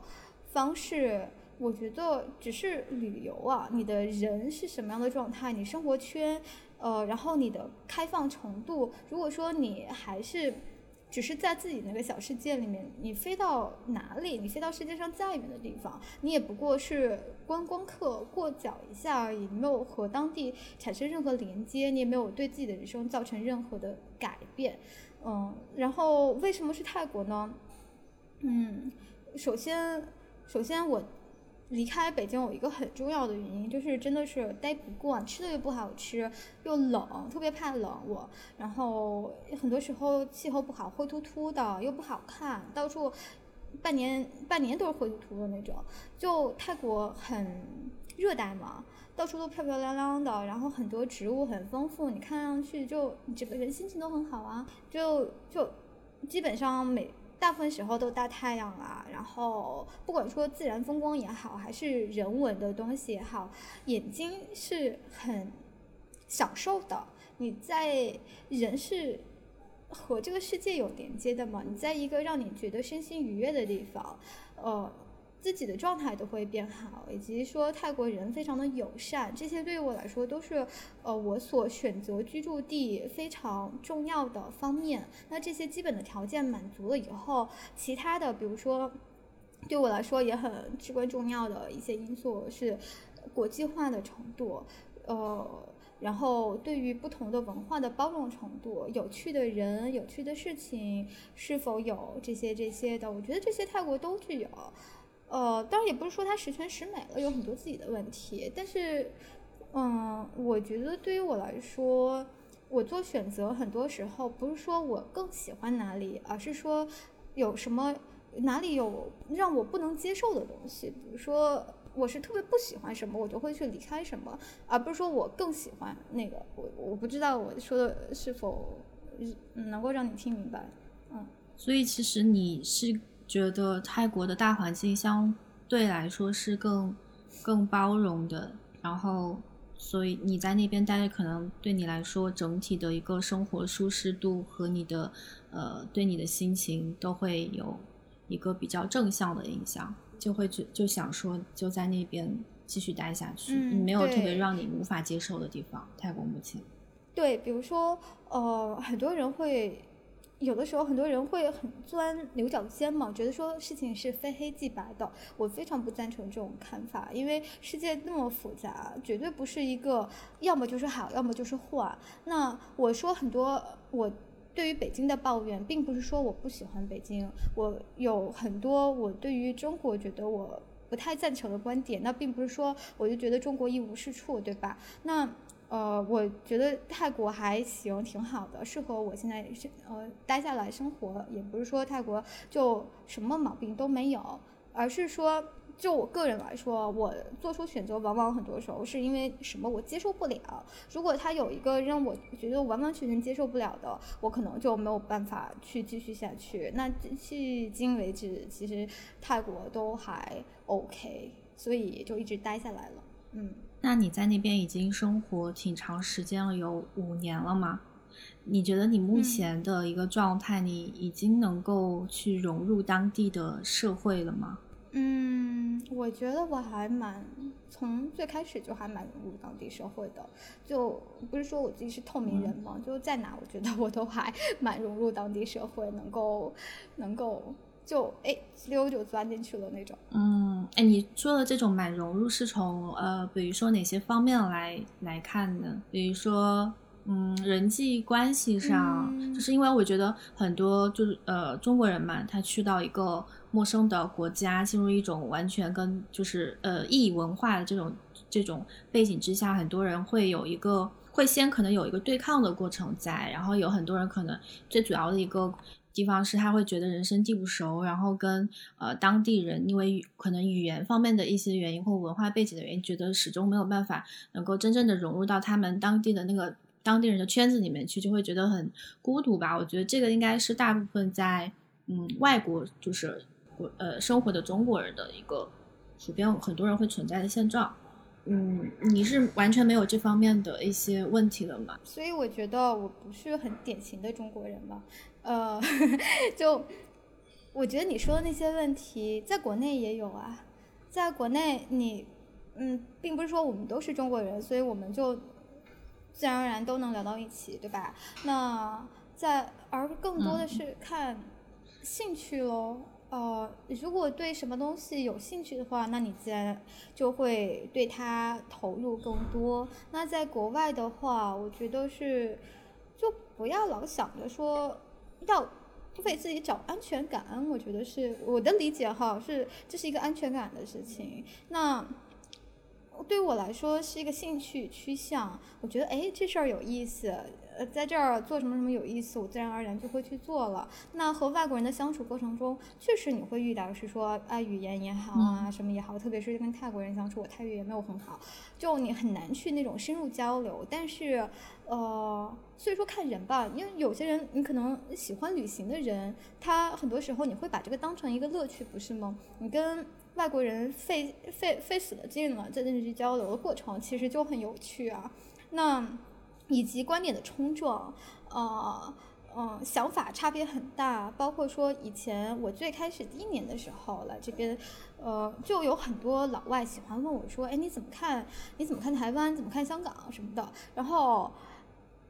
方式，我觉得只是旅游啊。你的人是什么样的状态，你生活圈，呃，然后你的开放程度，如果说你还是。只是在自己那个小世界里面，你飞到哪里？你飞到世界上再远的地方，你也不过是观光客过脚一下而已，没有和当地产生任何连接，你也没有对自己的人生造成任何的改变。嗯，然后为什么是泰国呢？嗯，首先，首先我离开北京有一个很重要的原因，就是真的是待不惯，吃的又不好吃，又冷，特别怕冷我。然后很多时候气候不好，灰秃秃的，又不好看，到处半年半年都是灰秃秃的那种。就泰国很热带嘛，到处都漂漂亮亮的，然后很多植物很丰富，你看上去就你整个人心情都很好啊，就就基本上每。大部分时候都大太阳啊，然后不管说自然风光也好，还是人文的东西也好，眼睛是很享受的。你在人是和这个世界有连接的嘛？你在一个让你觉得身心愉悦的地方，呃，自己的状态都会变好，以及说泰国人非常的友善，这些对于我来说都是呃我所选择居住地非常重要的方面。那这些基本的条件满足了以后，其他的比如说对我来说也很至关重要的一些因素是国际化的程度，呃。然后，对于不同的文化的包容程度、有趣的人、有趣的事情，是否有这些这些的，我觉得这些泰国都具有。呃，当然也不是说他十全十美了，有很多自己的问题。但是，嗯，我觉得对于我来说，我做选择很多时候不是说我更喜欢哪里，而是说有什么哪里有让我不能接受的东西，比如说。我是特别不喜欢什么，我就会去离开什么，而不是说我更喜欢那个。我我不知道我说的是否能够让你听明白。嗯，所以其实你是觉得泰国的大环境相对来说是更更包容的，然后所以你在那边待着，可能对你来说整体的一个生活舒适度和你的呃对你的心情都会有一个比较正向的影响。就会就就想说就在那边继续待下去，嗯、没有特别让你无法接受的地方。泰国目前，对，比如说呃，很多人会有的时候很多人会很钻牛角尖嘛，觉得说事情是非黑即白的。我非常不赞成这种看法，因为世界那么复杂，绝对不是一个要么就是好，要么就是坏。那我说很多我。对于北京的抱怨，并不是说我不喜欢北京，我有很多我对于中国觉得我不太赞成的观点。那并不是说我就觉得中国一无是处，对吧？那呃，我觉得泰国还行，挺好的，适合我现在是呃待下来生活。也不是说泰国就什么毛病都没有，而是说就我个人来说，我做出选择往往很多时候是因为什么我接受不了。如果他有一个让我觉得完完全全接受不了的，我可能就没有办法去继续下去。那迄今为止，其实泰国都还 OK，所以就一直待下来了。嗯，那你在那边已经生活挺长时间了，有五年了吗？你觉得你目前的一个状态，你已经能够去融入当地的社会了吗？嗯，我觉得我还蛮从最开始就还蛮融入当地社会的，就不是说我自己是透明人嘛，就在哪我觉得我都还蛮融入当地社会，能够能够就哎溜就钻进去了那种。嗯，哎，你说的这种蛮融入是从呃，比如说哪些方面来来看呢？比如说。嗯，人际关系上，就是因为我觉得很多就是呃中国人嘛，他去到一个陌生的国家，进入一种完全跟就是呃异文化的这种这种背景之下，很多人会有一个会先可能有一个对抗的过程在，然后有很多人可能最主要的一个地方是他会觉得人生地不熟，然后跟呃当地人因为可能语言方面的一些原因或文化背景的原因，觉得始终没有办法能够真正的融入到他们当地的那个。当地人的圈子里面去，就会觉得很孤独吧？我觉得这个应该是大部分在嗯外国就是国呃生活的中国人的一个普遍很多人会存在的现状。嗯，你是完全没有这方面的一些问题了吗？所以我觉得我不是很典型的中国人嘛。呃，就我觉得你说的那些问题，在国内也有啊。在国内，你嗯，并不是说我们都是中国人，所以我们就。自然而然都能聊到一起，对吧？那在而更多的是看兴趣喽。呃，如果对什么东西有兴趣的话，那你自然就会对它投入更多。那在国外的话，我觉得是就不要老想着说要为自己找安全感。我觉得是我的理解哈，是这是一个安全感的事情。那。对我来说是一个兴趣趋向，我觉得哎这事儿有意思，呃在这儿做什么什么有意思，我自然而然就会去做了。那和外国人的相处过程中，确实你会遇到是说啊语言也好啊什么也好，特别是跟泰国人相处，我泰语也没有很好，就你很难去那种深入交流。但是呃所以说看人吧，因为有些人你可能喜欢旅行的人，他很多时候你会把这个当成一个乐趣，不是吗？你跟外国人费费费死的劲了，在认知交流的过程其实就很有趣啊。那以及观点的冲撞，呃嗯，想法差别很大。包括说以前我最开始第一年的时候来这边，呃，就有很多老外喜欢问我说：“哎，你怎么看？你怎么看台湾？怎么看香港什么的？”然后。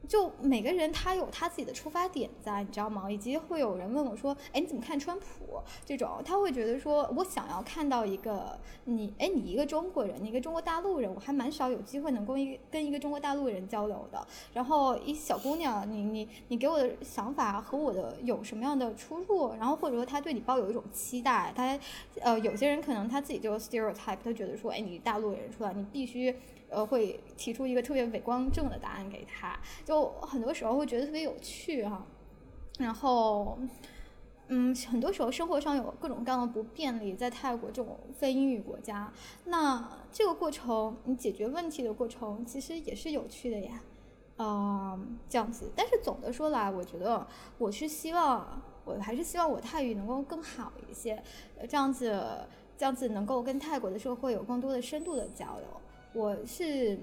就每个人他有他自己的出发点在，你知道吗？以及会有人问我说：“哎，你怎么看川普？”这种他会觉得说：“我想要看到一个你，哎，你一个中国人，你一个中国大陆人，我还蛮少有机会能够一跟一个中国大陆人交流的。然后一小姑娘，你你你给我的想法和我的有什么样的出入？然后或者说他对你抱有一种期待，他呃有些人可能他自己就 stereotype，他觉得说：“哎，你大陆人出来，你必须。”呃，会提出一个特别伪光正的答案给他，就很多时候会觉得特别有趣哈。然后，嗯，很多时候生活上有各种各样的不便利，在泰国这种非英语国家，那这个过程你解决问题的过程其实也是有趣的呀。嗯，这样子。但是总的说来，我觉得我是希望，我还是希望我泰语能够更好一些，这样子，这样子能够跟泰国的社会有更多的深度的交流。我是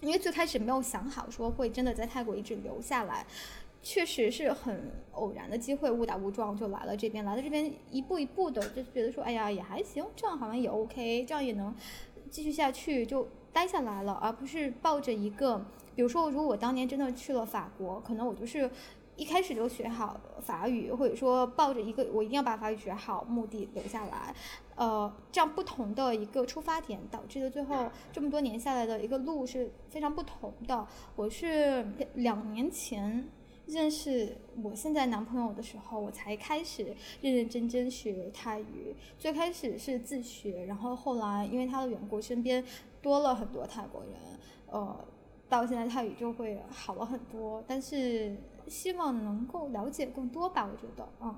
因为最开始没有想好说会真的在泰国一直留下来，确实是很偶然的机会，误打误撞就来了这边。来了这边一步一步的，就觉得说，哎呀也还行，这样好像也 OK，这样也能继续下去，就待下来了，而不是抱着一个，比如说如果我当年真的去了法国，可能我就是一开始就学好法语，或者说抱着一个我一定要把法语学好目的留下来。呃，这样不同的一个出发点，导致的最后这么多年下来的一个路是非常不同的。我是两年前认识我现在男朋友的时候，我才开始认认真真学泰语。最开始是自学，然后后来因为他的缘故，身边多了很多泰国人，呃，到现在泰语就会好了很多。但是希望能够了解更多吧，我觉得，嗯。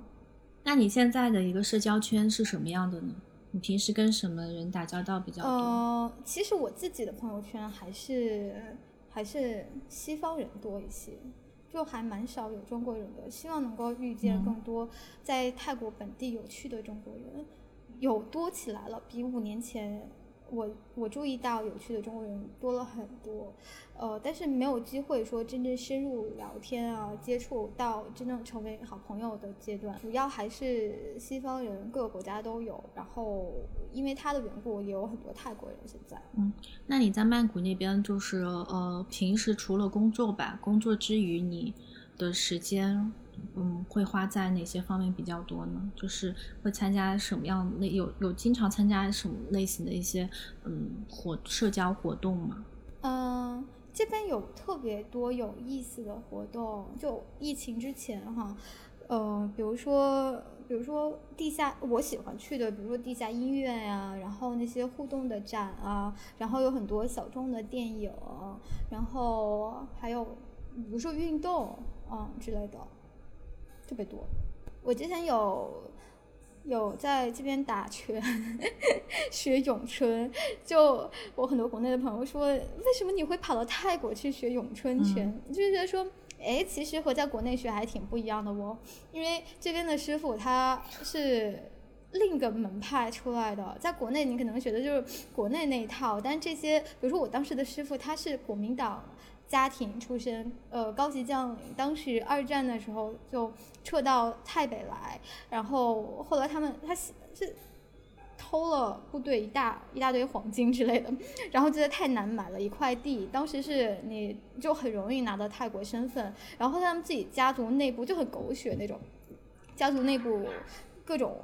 那你现在的一个社交圈是什么样的呢？你平时跟什么人打交道比较多？呃，其实我自己的朋友圈还是还是西方人多一些，就还蛮少有中国人的。希望能够遇见更多在泰国本地有趣的中国人，有多起来了，比五年前。我我注意到有趣的中国人多了很多，呃，但是没有机会说真正深入聊天啊，接触到真正成为好朋友的阶段，主要还是西方人，各个国家都有。然后因为他的缘故，也有很多泰国人现在。嗯，那你在曼谷那边就是呃，平时除了工作吧，工作之余你的时间。嗯，会花在哪些方面比较多呢？就是会参加什么样类有有经常参加什么类型的一些嗯活社交活动吗？嗯，这边有特别多有意思的活动。就疫情之前哈，嗯，比如说比如说地下我喜欢去的，比如说地下音乐呀，然后那些互动的展啊，然后有很多小众的电影，然后还有比如说运动啊之类的。特别多，我之前有有在这边打拳，学咏春。就我很多国内的朋友说，为什么你会跑到泰国去学咏春拳？就是觉得说，哎，其实和在国内学还挺不一样的哦。因为这边的师傅他是另一个门派出来的，在国内你可能学的就是国内那一套，但这些，比如说我当时的师傅他是国民党。家庭出身，呃，高级将领，当时二战的时候就撤到泰北来，然后后来他们他是偷了部队一大一大堆黄金之类的，然后就在太南买了一块地，当时是你就很容易拿到泰国身份，然后他们自己家族内部就很狗血那种，家族内部各种。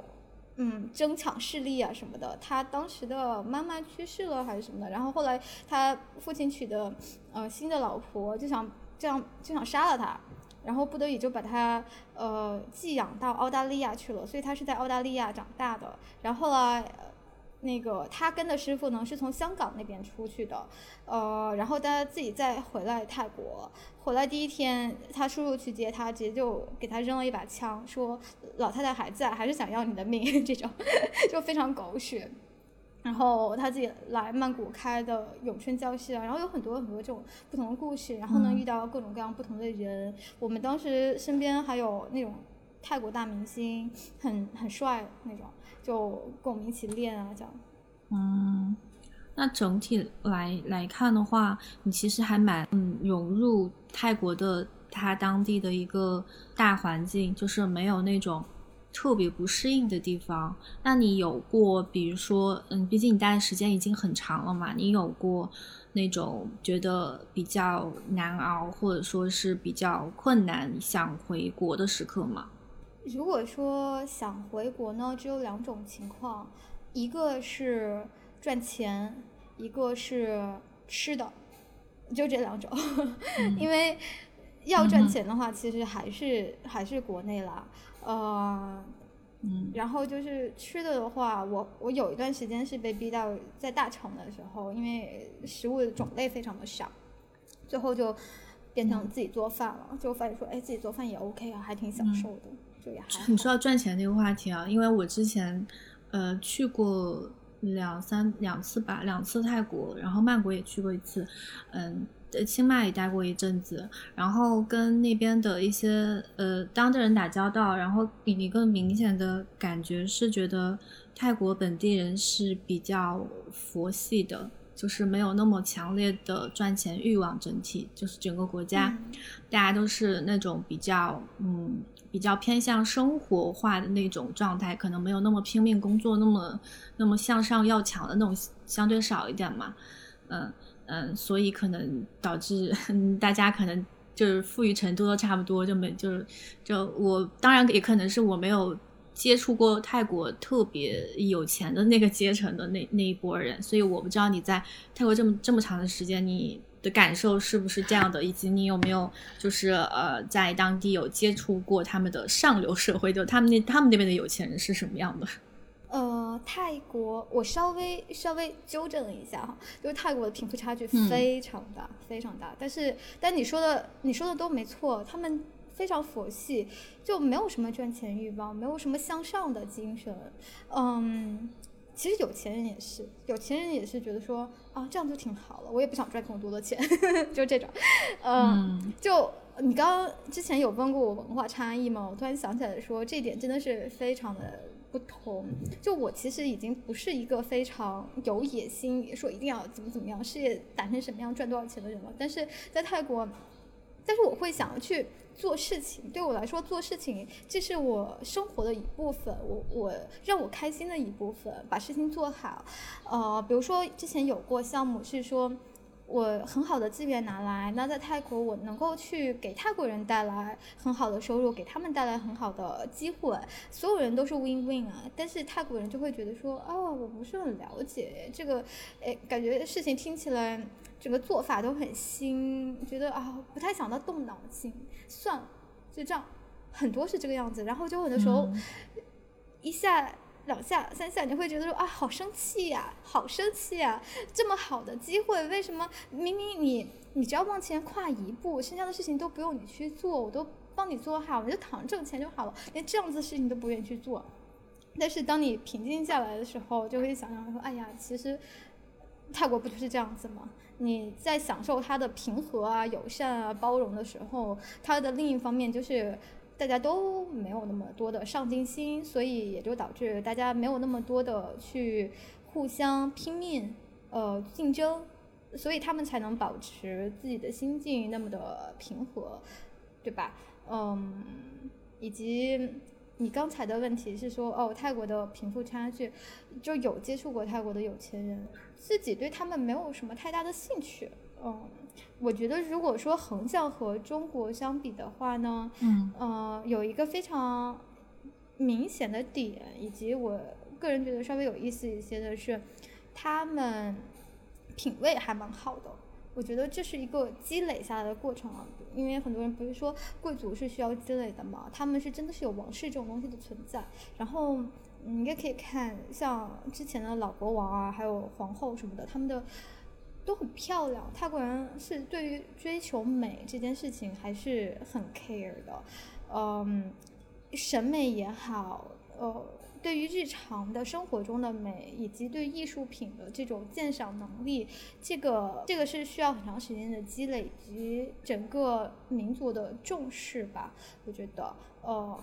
嗯，争抢势力啊什么的。他当时的妈妈去世了还是什么的，然后后来他父亲娶的呃新的老婆就想这样就想杀了他，然后不得已就把他呃寄养到澳大利亚去了，所以他是在澳大利亚长大的。然后来。那个他跟的师傅呢，是从香港那边出去的，呃，然后他自己再回来泰国，回来第一天，他叔叔去接他，直接就给他扔了一把枪，说老太太还在，还是想要你的命，这种就非常狗血。然后他自己来曼谷开的咏春教室啊，然后有很多很多这种不同的故事，然后呢遇到各种各样不同的人，我们当时身边还有那种泰国大明星，很很帅那种。就跟我们一起练啊，这样。嗯，那整体来来看的话，你其实还蛮嗯融入泰国的它当地的一个大环境，就是没有那种特别不适应的地方。那你有过，比如说，嗯，毕竟你待的时间已经很长了嘛，你有过那种觉得比较难熬，或者说是比较困难想回国的时刻吗？如果说想回国呢，只有两种情况，一个是赚钱，一个是吃的，就这两种。因为要赚钱的话，其实还是还是国内啦，呃，嗯，然后就是吃的的话，我我有一段时间是被逼到在大城的时候，因为食物的种类非常的少，最后就变成自己做饭了，就发现说，哎，自己做饭也 OK 啊，还挺享受的。你说到赚钱这个话题啊，因为我之前，呃，去过两三两次吧，两次泰国，然后曼谷也去过一次，嗯，清迈也待过一阵子，然后跟那边的一些呃当地人打交道，然后一个明显的感觉是觉得泰国本地人是比较佛系的。就是没有那么强烈的赚钱欲望，整体就是整个国家，大家都是那种比较嗯比较偏向生活化的那种状态，可能没有那么拼命工作，那么那么向上要强的那种相对少一点嘛，嗯嗯，所以可能导致 大家可能就是富裕程度都差不多，就没就是就我当然也可能是我没有。接触过泰国特别有钱的那个阶层的那那一波人，所以我不知道你在泰国这么这么长的时间，你的感受是不是这样的，以及你有没有就是呃在当地有接触过他们的上流社会，就他们那他们那边的有钱人是什么样的？呃，泰国我稍微稍微纠正一下哈，就是泰国的贫富差距非常大，非常大。但是但你说的你说的都没错，他们。非常佛系，就没有什么赚钱欲望，没有什么向上的精神。嗯，其实有钱人也是，有钱人也是觉得说啊，这样就挺好了，我也不想赚更多的钱，就这种，嗯，就你刚刚之前有问过我文化差异吗？我突然想起来说，这点真的是非常的不同。就我其实已经不是一个非常有野心，说一定要怎么怎么样，事业打成什么样，赚多少钱的人了。但是在泰国，但是我会想要去。做事情对我来说，做事情这是我生活的一部分，我我让我开心的一部分，把事情做好。呃，比如说之前有过项目是说，我很好的资源拿来，那在泰国我能够去给泰国人带来很好的收入，给他们带来很好的机会，所有人都是 win win 啊。但是泰国人就会觉得说，哦，我不是很了解这个，哎，感觉事情听起来。整个做法都很新，觉得啊不太想到动脑筋，算了，就这样，很多是这个样子。然后就很多时候，一下、两下、三下，你会觉得说啊，好生气呀，好生气呀！这么好的机会，为什么明明你你只要往前跨一步，剩下的事情都不用你去做，我都帮你做好，我就躺着挣钱就好了，连这样子的事情都不愿意去做。但是当你平静下来的时候，就会想想说，哎呀，其实泰国不就是这样子吗？你在享受它的平和啊、友善啊、包容的时候，它的另一方面就是大家都没有那么多的上进心，所以也就导致大家没有那么多的去互相拼命呃竞争，所以他们才能保持自己的心境那么的平和，对吧？嗯，以及。你刚才的问题是说，哦，泰国的贫富差距，就有接触过泰国的有钱人，自己对他们没有什么太大的兴趣。嗯，我觉得如果说横向和中国相比的话呢，嗯，呃，有一个非常明显的点，以及我个人觉得稍微有意思一些的是，他们品味还蛮好的。我觉得这是一个积累下来的过程啊，因为很多人不是说贵族是需要积累的嘛，他们是真的是有王室这种东西的存在。然后你也可以看像之前的老国王啊，还有皇后什么的，他们的都很漂亮。泰国人是对于追求美这件事情还是很 care 的，嗯，审美也好，呃。对于日常的生活中的美，以及对艺术品的这种鉴赏能力，这个这个是需要很长时间的积累，以及整个民族的重视吧。我觉得，呃，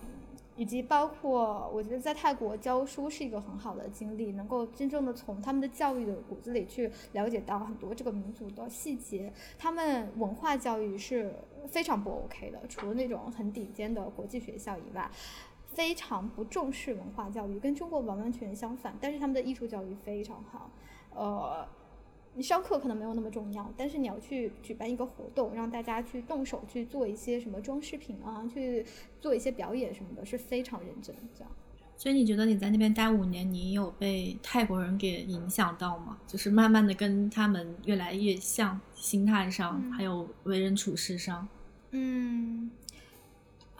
以及包括我觉得在泰国教书是一个很好的经历，能够真正的从他们的教育的骨子里去了解到很多这个民族的细节。他们文化教育是非常不 OK 的，除了那种很顶尖的国际学校以外。非常不重视文化教育，跟中国完完全相反。但是他们的艺术教育非常好。呃，你上课可能没有那么重要，但是你要去举办一个活动，让大家去动手去做一些什么装饰品啊，去做一些表演什么的，是非常认真这样。所以你觉得你在那边待五年，你有被泰国人给影响到吗？就是慢慢的跟他们越来越像，心态上还有为人处事上。嗯。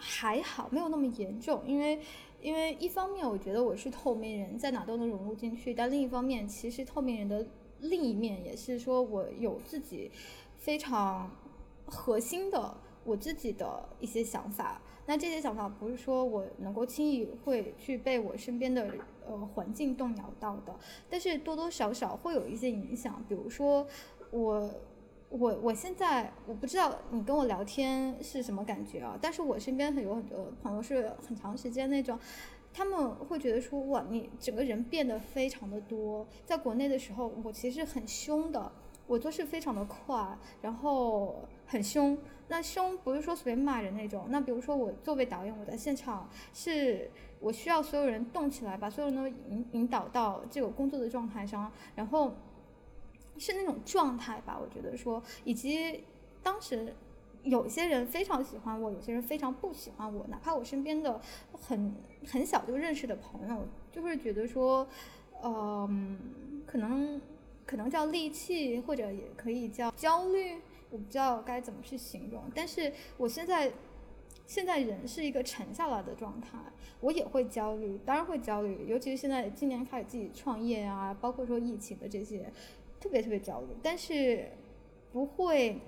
还好，没有那么严重，因为，因为一方面我觉得我是透明人，在哪都能融入进去，但另一方面，其实透明人的另一面也是说我有自己非常核心的我自己的一些想法，那这些想法不是说我能够轻易会去被我身边的呃环境动摇到的，但是多多少少会有一些影响，比如说我。我我现在我不知道你跟我聊天是什么感觉啊，但是我身边很有很多朋友是很长时间那种，他们会觉得说哇，你整个人变得非常的多。在国内的时候，我其实很凶的，我做事非常的快，然后很凶。那凶不是说随便骂人那种，那比如说我作为导演，我在现场是我需要所有人动起来，把所有人都引引导到这个工作的状态上，然后。是那种状态吧，我觉得说，以及当时有些人非常喜欢我，有些人非常不喜欢我，哪怕我身边的很很小就认识的朋友，就会觉得说，嗯，可能可能叫戾气，或者也可以叫焦虑，我不知道该怎么去形容。但是我现在现在人是一个沉下来的状态，我也会焦虑，当然会焦虑，尤其是现在今年开始自己创业啊，包括说疫情的这些。特别特别焦虑，但是不会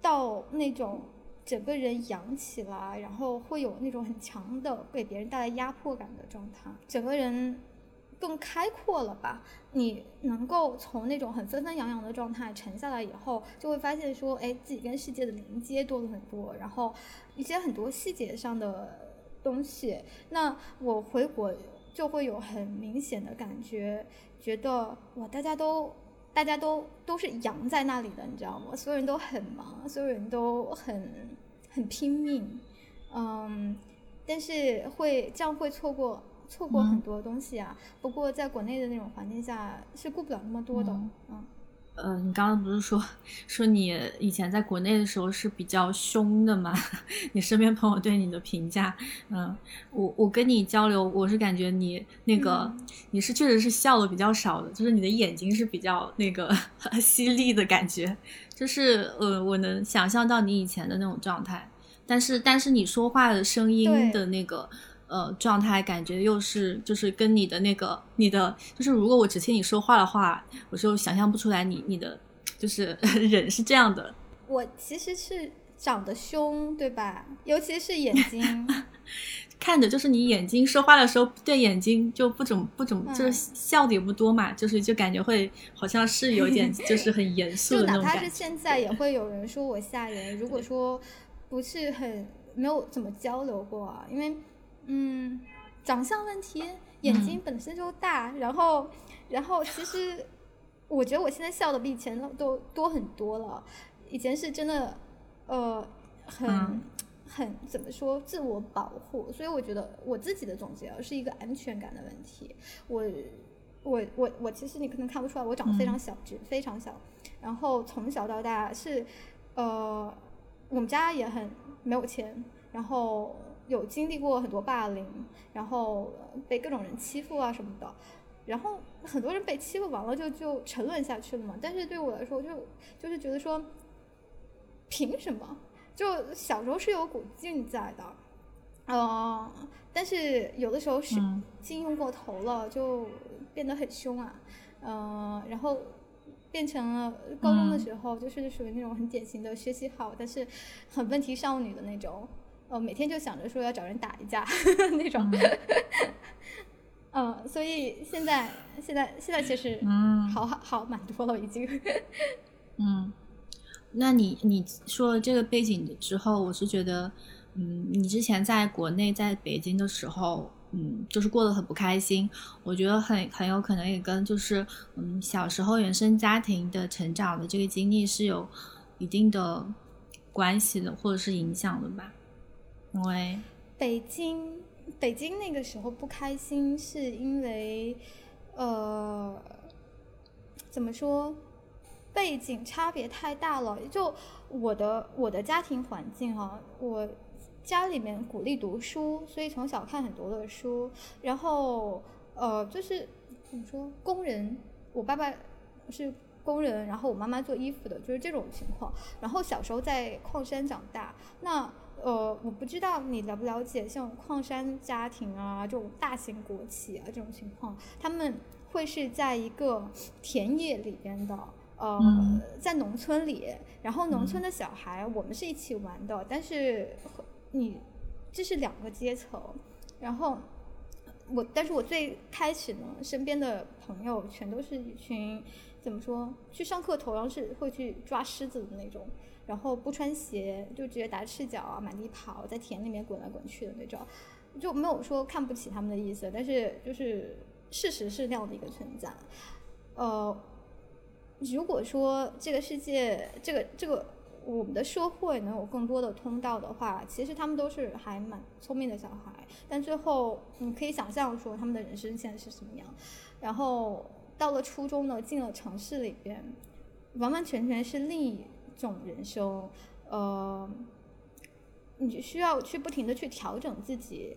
到那种整个人扬起来，然后会有那种很强的给别人带来压迫感的状态。整个人更开阔了吧？你能够从那种很纷纷扬扬的状态沉下来以后，就会发现说，哎，自己跟世界的连接多了很多，然后一些很多细节上的东西。那我回国就会有很明显的感觉，觉得哇，大家都大家都都是阳在那里的，你知道吗？所有人都很忙，所有人都很很拼命，嗯，但是会这样会错过。错过很多东西啊，不过在国内的那种环境下是顾不了那么多的。嗯，呃，你刚刚不是说说你以前在国内的时候是比较凶的吗？你身边朋友对你的评价，嗯，我我跟你交流，我是感觉你那个你是确实是笑的比较少的，就是你的眼睛是比较那个 犀利的感觉，就是呃，我能想象到你以前的那种状态，但是但是你说话的声音的那个。呃，状态感觉又是就是跟你的那个你的就是，如果我只听你说话的话，我就想象不出来你你的就是 人是这样的。我其实是长得凶，对吧？尤其是眼睛，看着就是你眼睛说话的时候，对眼睛就不怎么不怎么，就是笑的也不多嘛，就是就感觉会好像是有点 就是很严肃的那种感觉。就哪怕是现在也会有人说我吓人，如果说不是很没有怎么交流过啊，因为。嗯，长相问题，眼睛本身就大，然后，然后其实，我觉得我现在笑的比以前都多很多了。以前是真的，呃，很很怎么说，自我保护。所以我觉得我自己的总结是一个安全感的问题。我，我，我，我其实你可能看不出来，我长得非常小只，非常小。然后从小到大是，呃，我们家也很没有钱，然后。有经历过很多霸凌，然后被各种人欺负啊什么的，然后很多人被欺负完了就就沉沦下去了嘛。但是对我来说，就就是觉得说，凭什么？就小时候是有股劲在的，嗯，但是有的时候是劲用过头了，就变得很凶啊，嗯，然后变成了高中的时候，就是属于那种很典型的学习好，但是很问题少女的那种。呃，每天就想着说要找人打一架 那种，嗯，所以现在现在现在其实嗯，好好好蛮多了已经。嗯，那你你说了这个背景之后，我是觉得，嗯，你之前在国内在北京的时候，嗯，就是过得很不开心。我觉得很很有可能也跟就是嗯小时候原生家庭的成长的这个经历是有一定的关系的，或者是影响的吧。因为北京，北京那个时候不开心，是因为，呃，怎么说，背景差别太大了。就我的我的家庭环境哈，我家里面鼓励读书，所以从小看很多的书。然后呃，就是怎么说，工人，我爸爸是工人，然后我妈妈做衣服的，就是这种情况。然后小时候在矿山长大，那。呃，我不知道你了不了解，像矿山家庭啊，这种大型国企啊，这种情况，他们会是在一个田野里边的，呃，在农村里，然后农村的小孩，我们是一起玩的，但是你这是两个阶层，然后我，但是我最开始呢，身边的朋友全都是一群，怎么说，去上课头上是会去抓狮子的那种。然后不穿鞋就直接打赤脚啊，满地跑，在田里面滚来滚去的那种，就没有说看不起他们的意思，但是就是事实是那样的一个存在。呃，如果说这个世界，这个这个我们的社会能有更多的通道的话，其实他们都是还蛮聪明的小孩，但最后你可以想象说他们的人生现在是什么样。然后到了初中呢，进了城市里边，完完全全是另一。这种人生，呃，你需要去不停的去调整自己，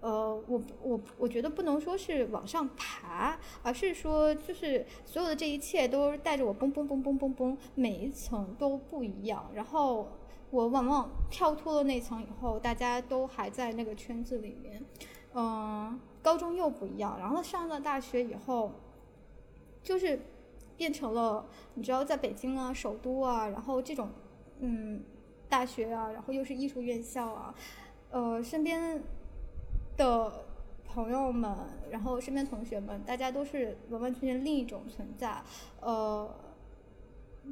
呃，我我我觉得不能说是往上爬，而是说就是所有的这一切都带着我嘣嘣嘣嘣嘣嘣，每一层都不一样。然后我往往跳脱了那层以后，大家都还在那个圈子里面，嗯，高中又不一样，然后上了大学以后，就是。变成了，你知道，在北京啊，首都啊，然后这种，嗯，大学啊，然后又是艺术院校啊，呃，身边的朋友们，然后身边同学们，大家都是完完全全另一种存在，呃，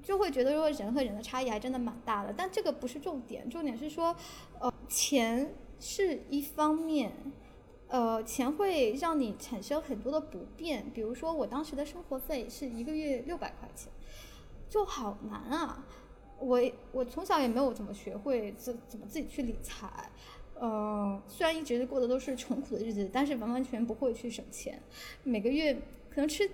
就会觉得说人和人的差异还真的蛮大的。但这个不是重点，重点是说，呃，钱是一方面，呃，钱会让你产生很多的不便，比如说我当时的生活费是一个月六百块钱，就好难啊。我我从小也没有怎么学会怎怎么自己去理财，呃，虽然一直过的都是穷苦的日子，但是完完全不会去省钱。每个月可能吃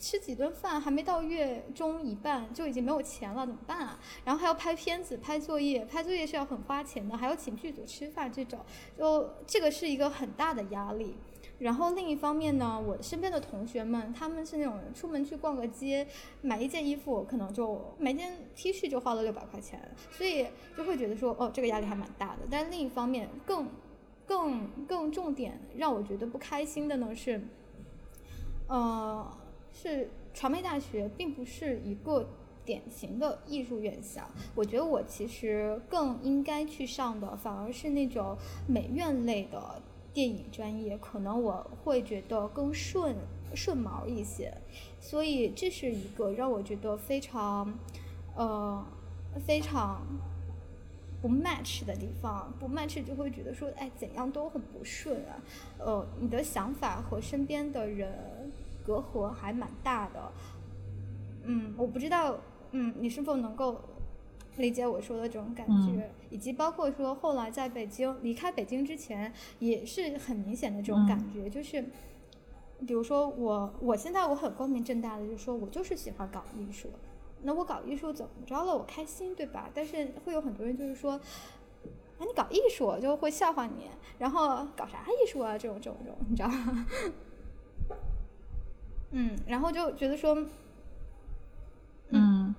吃几顿饭，还没到月中一半就已经没有钱了，怎么办啊？然后还要拍片子、拍作业，拍作业是要很花钱的，还要请剧组吃饭，这种就这个是一个很大的压力。然后另一方面呢，我身边的同学们，他们是那种出门去逛个街，买一件衣服可能就买件 T 恤就花了六百块钱，所以就会觉得说，哦，这个压力还蛮大的。但另一方面，更更更重点让我觉得不开心的呢是，呃，是传媒大学并不是一个典型的艺术院校，我觉得我其实更应该去上的反而是那种美院类的。电影专业可能我会觉得更顺顺毛一些，所以这是一个让我觉得非常，呃，非常不 match 的地方。不 match 就会觉得说，哎，怎样都很不顺啊。呃，你的想法和身边的人隔阂还蛮大的。嗯，我不知道，嗯，你是否能够。理解我说的这种感觉，以及包括说后来在北京离开北京之前，也是很明显的这种感觉，就是，比如说我我现在我很光明正大的就说，我就是喜欢搞艺术，那我搞艺术怎么着了？我开心对吧？但是会有很多人就是说，啊，你搞艺术就会笑话你，然后搞啥艺术啊？这种这种这种，你知道吗？嗯，然后就觉得说，嗯。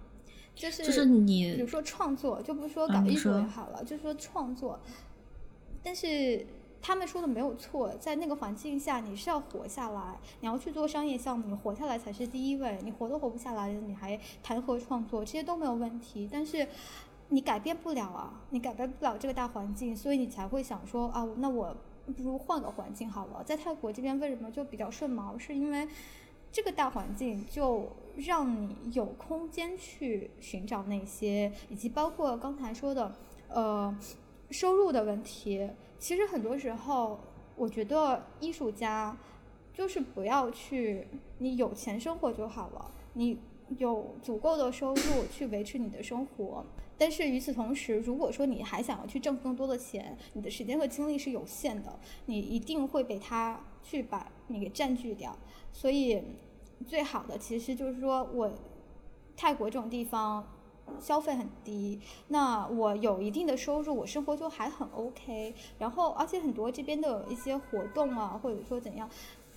就是就是你，比如说创作，就不说搞艺术也好了，就是说创作。但是他们说的没有错，在那个环境下，你是要活下来，你要去做商业项目，你活下来才是第一位。你活都活不下来，你还谈何创作？这些都没有问题。但是你改变不了啊，你改变不了这个大环境，所以你才会想说啊，那我不如换个环境好了。在泰国这边为什么就比较顺毛？是因为这个大环境就。让你有空间去寻找那些，以及包括刚才说的，呃，收入的问题。其实很多时候，我觉得艺术家就是不要去，你有钱生活就好了，你有足够的收入去维持你的生活。但是与此同时，如果说你还想要去挣更多的钱，你的时间和精力是有限的，你一定会被他去把你给占据掉。所以。最好的其实就是说我泰国这种地方消费很低，那我有一定的收入，我生活就还很 OK。然后而且很多这边的一些活动啊，或者说怎样，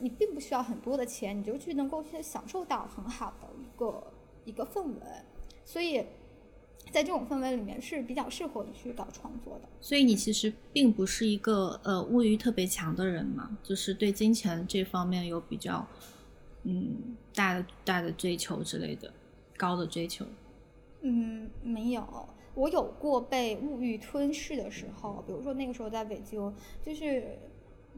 你并不需要很多的钱，你就去能够去享受到很好的一个一个氛围。所以在这种氛围里面是比较适合你去搞创作的。所以你其实并不是一个呃物欲特别强的人嘛，就是对金钱这方面有比较。嗯，大的大的追求之类的，高的追求。嗯，没有，我有过被物欲吞噬的时候，比如说那个时候在北京，就是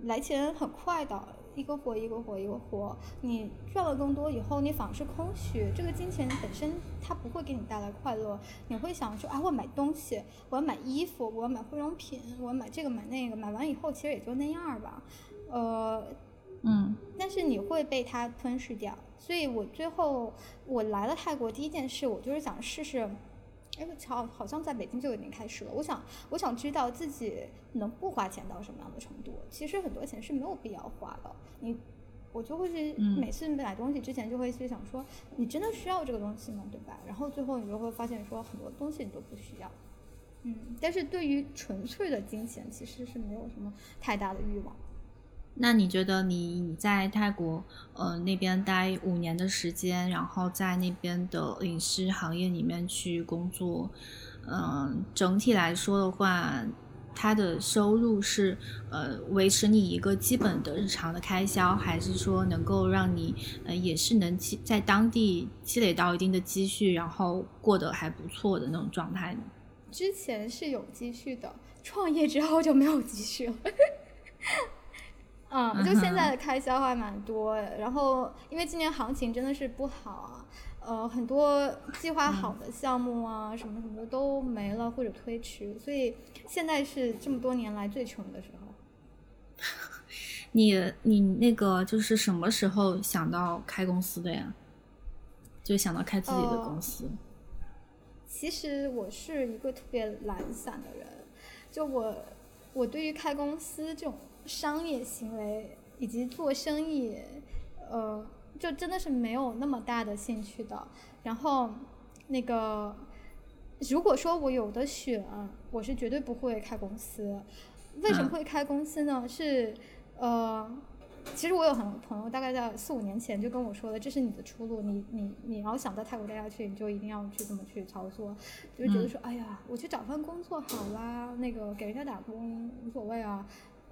来钱很快的，一个活一个活一个活，你赚了更多以后，你反而是空虚。这个金钱本身它不会给你带来快乐，你会想说，啊，我买东西，我要买衣服，我要买化妆品，我要买这个买那个，买完以后其实也就那样吧，呃。嗯，但是你会被它吞噬掉，所以我最后我来了泰国，第一件事我就是想试试，哎，好，好像在北京就已经开始了。我想，我想知道自己能不花钱到什么样的程度。其实很多钱是没有必要花的。你，我就会去每次买东西之前就会去想说，你真的需要这个东西吗？对吧？然后最后你就会发现说，很多东西你都不需要。嗯，但是对于纯粹的金钱，其实是没有什么太大的欲望。那你觉得你在泰国呃那边待五年的时间，然后在那边的影视行业里面去工作，嗯，整体来说的话，它的收入是呃维持你一个基本的日常的开销，还是说能够让你呃也是能积在当地积累到一定的积蓄，然后过得还不错的那种状态呢？之前是有积蓄的，创业之后就没有积蓄了。嗯，就现在的开销还蛮多，然后因为今年行情真的是不好啊，呃，很多计划好的项目啊，什么什么的都没了或者推迟，所以现在是这么多年来最穷的时候。你你那个就是什么时候想到开公司的呀？就想到开自己的公司。其实我是一个特别懒散的人，就我我对于开公司这种商业行为以及做生意，呃，就真的是没有那么大的兴趣的。然后那个，如果说我有的选，我是绝对不会开公司。为什么会开公司呢？是呃。其实我有很多朋友，大概在四五年前就跟我说了，这是你的出路，你你你要想在泰国待下去，你就一定要去这么去操作，就觉得说，哎呀，我去找份工作好啦，那个给人家打工无所谓啊，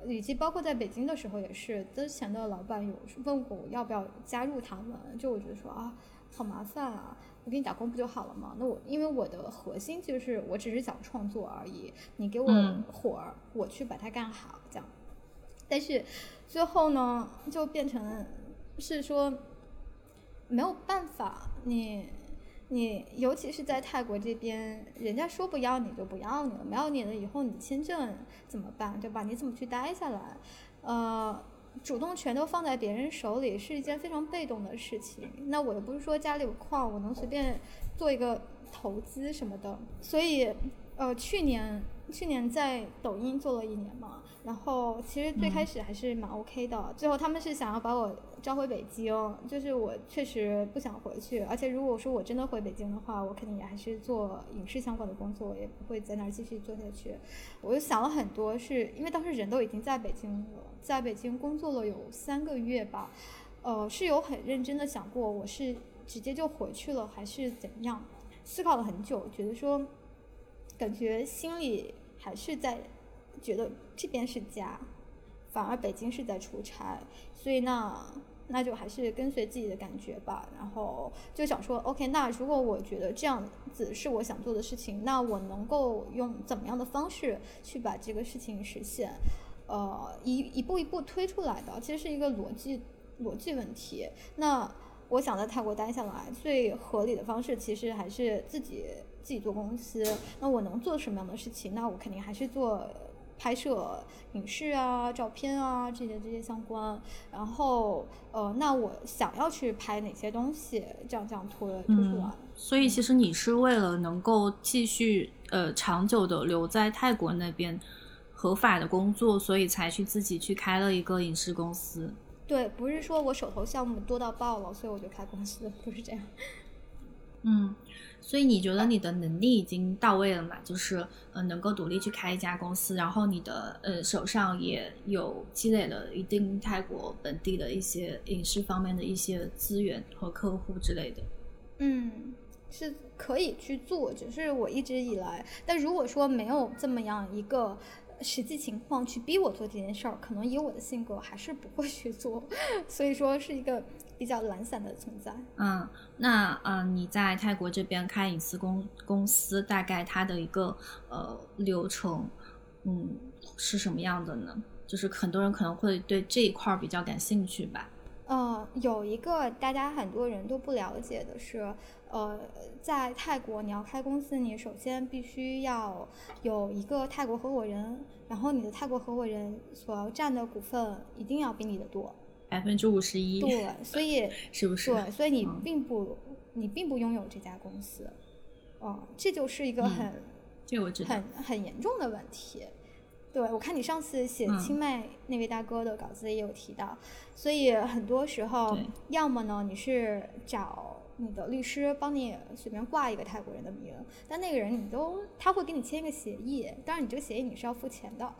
以及包括在北京的时候也是，之前的老板有问过我要不要加入他们，就我觉得说啊，好麻烦啊，我给你打工不就好了吗？那我因为我的核心就是我只是想创作而已，你给我活儿，我去把它干好，这样。但是最后呢，就变成是说没有办法，你你尤其是在泰国这边，人家说不要你就不要你了，没有你了以后，你签证怎么办，对吧？你怎么去待下来？呃，主动权都放在别人手里，是一件非常被动的事情。那我又不是说家里有矿，我能随便做一个投资什么的。所以，呃，去年去年在抖音做了一年嘛。然后其实最开始还是蛮 OK 的，最后他们是想要把我招回北京，就是我确实不想回去，而且如果说我真的回北京的话，我肯定也还是做影视相关的工作，也不会在那儿继续做下去。我就想了很多，是因为当时人都已经在北京了，在北京工作了有三个月吧，呃，是有很认真的想过，我是直接就回去了还是怎样？思考了很久，觉得说，感觉心里还是在。觉得这边是家，反而北京是在出差，所以那那就还是跟随自己的感觉吧。然后就想说，OK，那如果我觉得这样子是我想做的事情，那我能够用怎么样的方式去把这个事情实现？呃，一一步一步推出来的，其实是一个逻辑逻辑问题。那我想在泰国待下来，最合理的方式其实还是自己自己做公司。那我能做什么样的事情？那我肯定还是做。拍摄影视啊、照片啊这些这些相关，然后呃，那我想要去拍哪些东西，这样这样推推出来。所以其实你是为了能够继续呃长久的留在泰国那边合法的工作，所以才去自己去开了一个影视公司。对，不是说我手头项目多到爆了，所以我就开公司，不是这样。嗯。所以你觉得你的能力已经到位了嘛？就是呃，能够独立去开一家公司，然后你的呃手上也有积累了一定泰国本地的一些影视方面的一些资源和客户之类的。嗯，是可以去做，只是我一直以来，但如果说没有这么样一个实际情况去逼我做这件事儿，可能以我的性格还是不会去做。所以说是一个。比较懒散的存在。嗯，那呃，你在泰国这边开隐私公公司，大概它的一个呃流程，嗯，是什么样的呢？就是很多人可能会对这一块比较感兴趣吧。呃，有一个大家很多人都不了解的是，呃，在泰国你要开公司，你首先必须要有一个泰国合伙人，然后你的泰国合伙人所要占的股份一定要比你的多。百分之五十一，对，所以是不是？对，所以你并不，你并不拥有这家公司，哦，这就是一个很，这我知道，很很严重的问题。对，我看你上次写清迈那位大哥的稿子也有提到，所以很多时候，要么呢，你是找你的律师帮你随便挂一个泰国人的名，但那个人你都他会给你签一个协议，当然你这个协议你是要付钱的。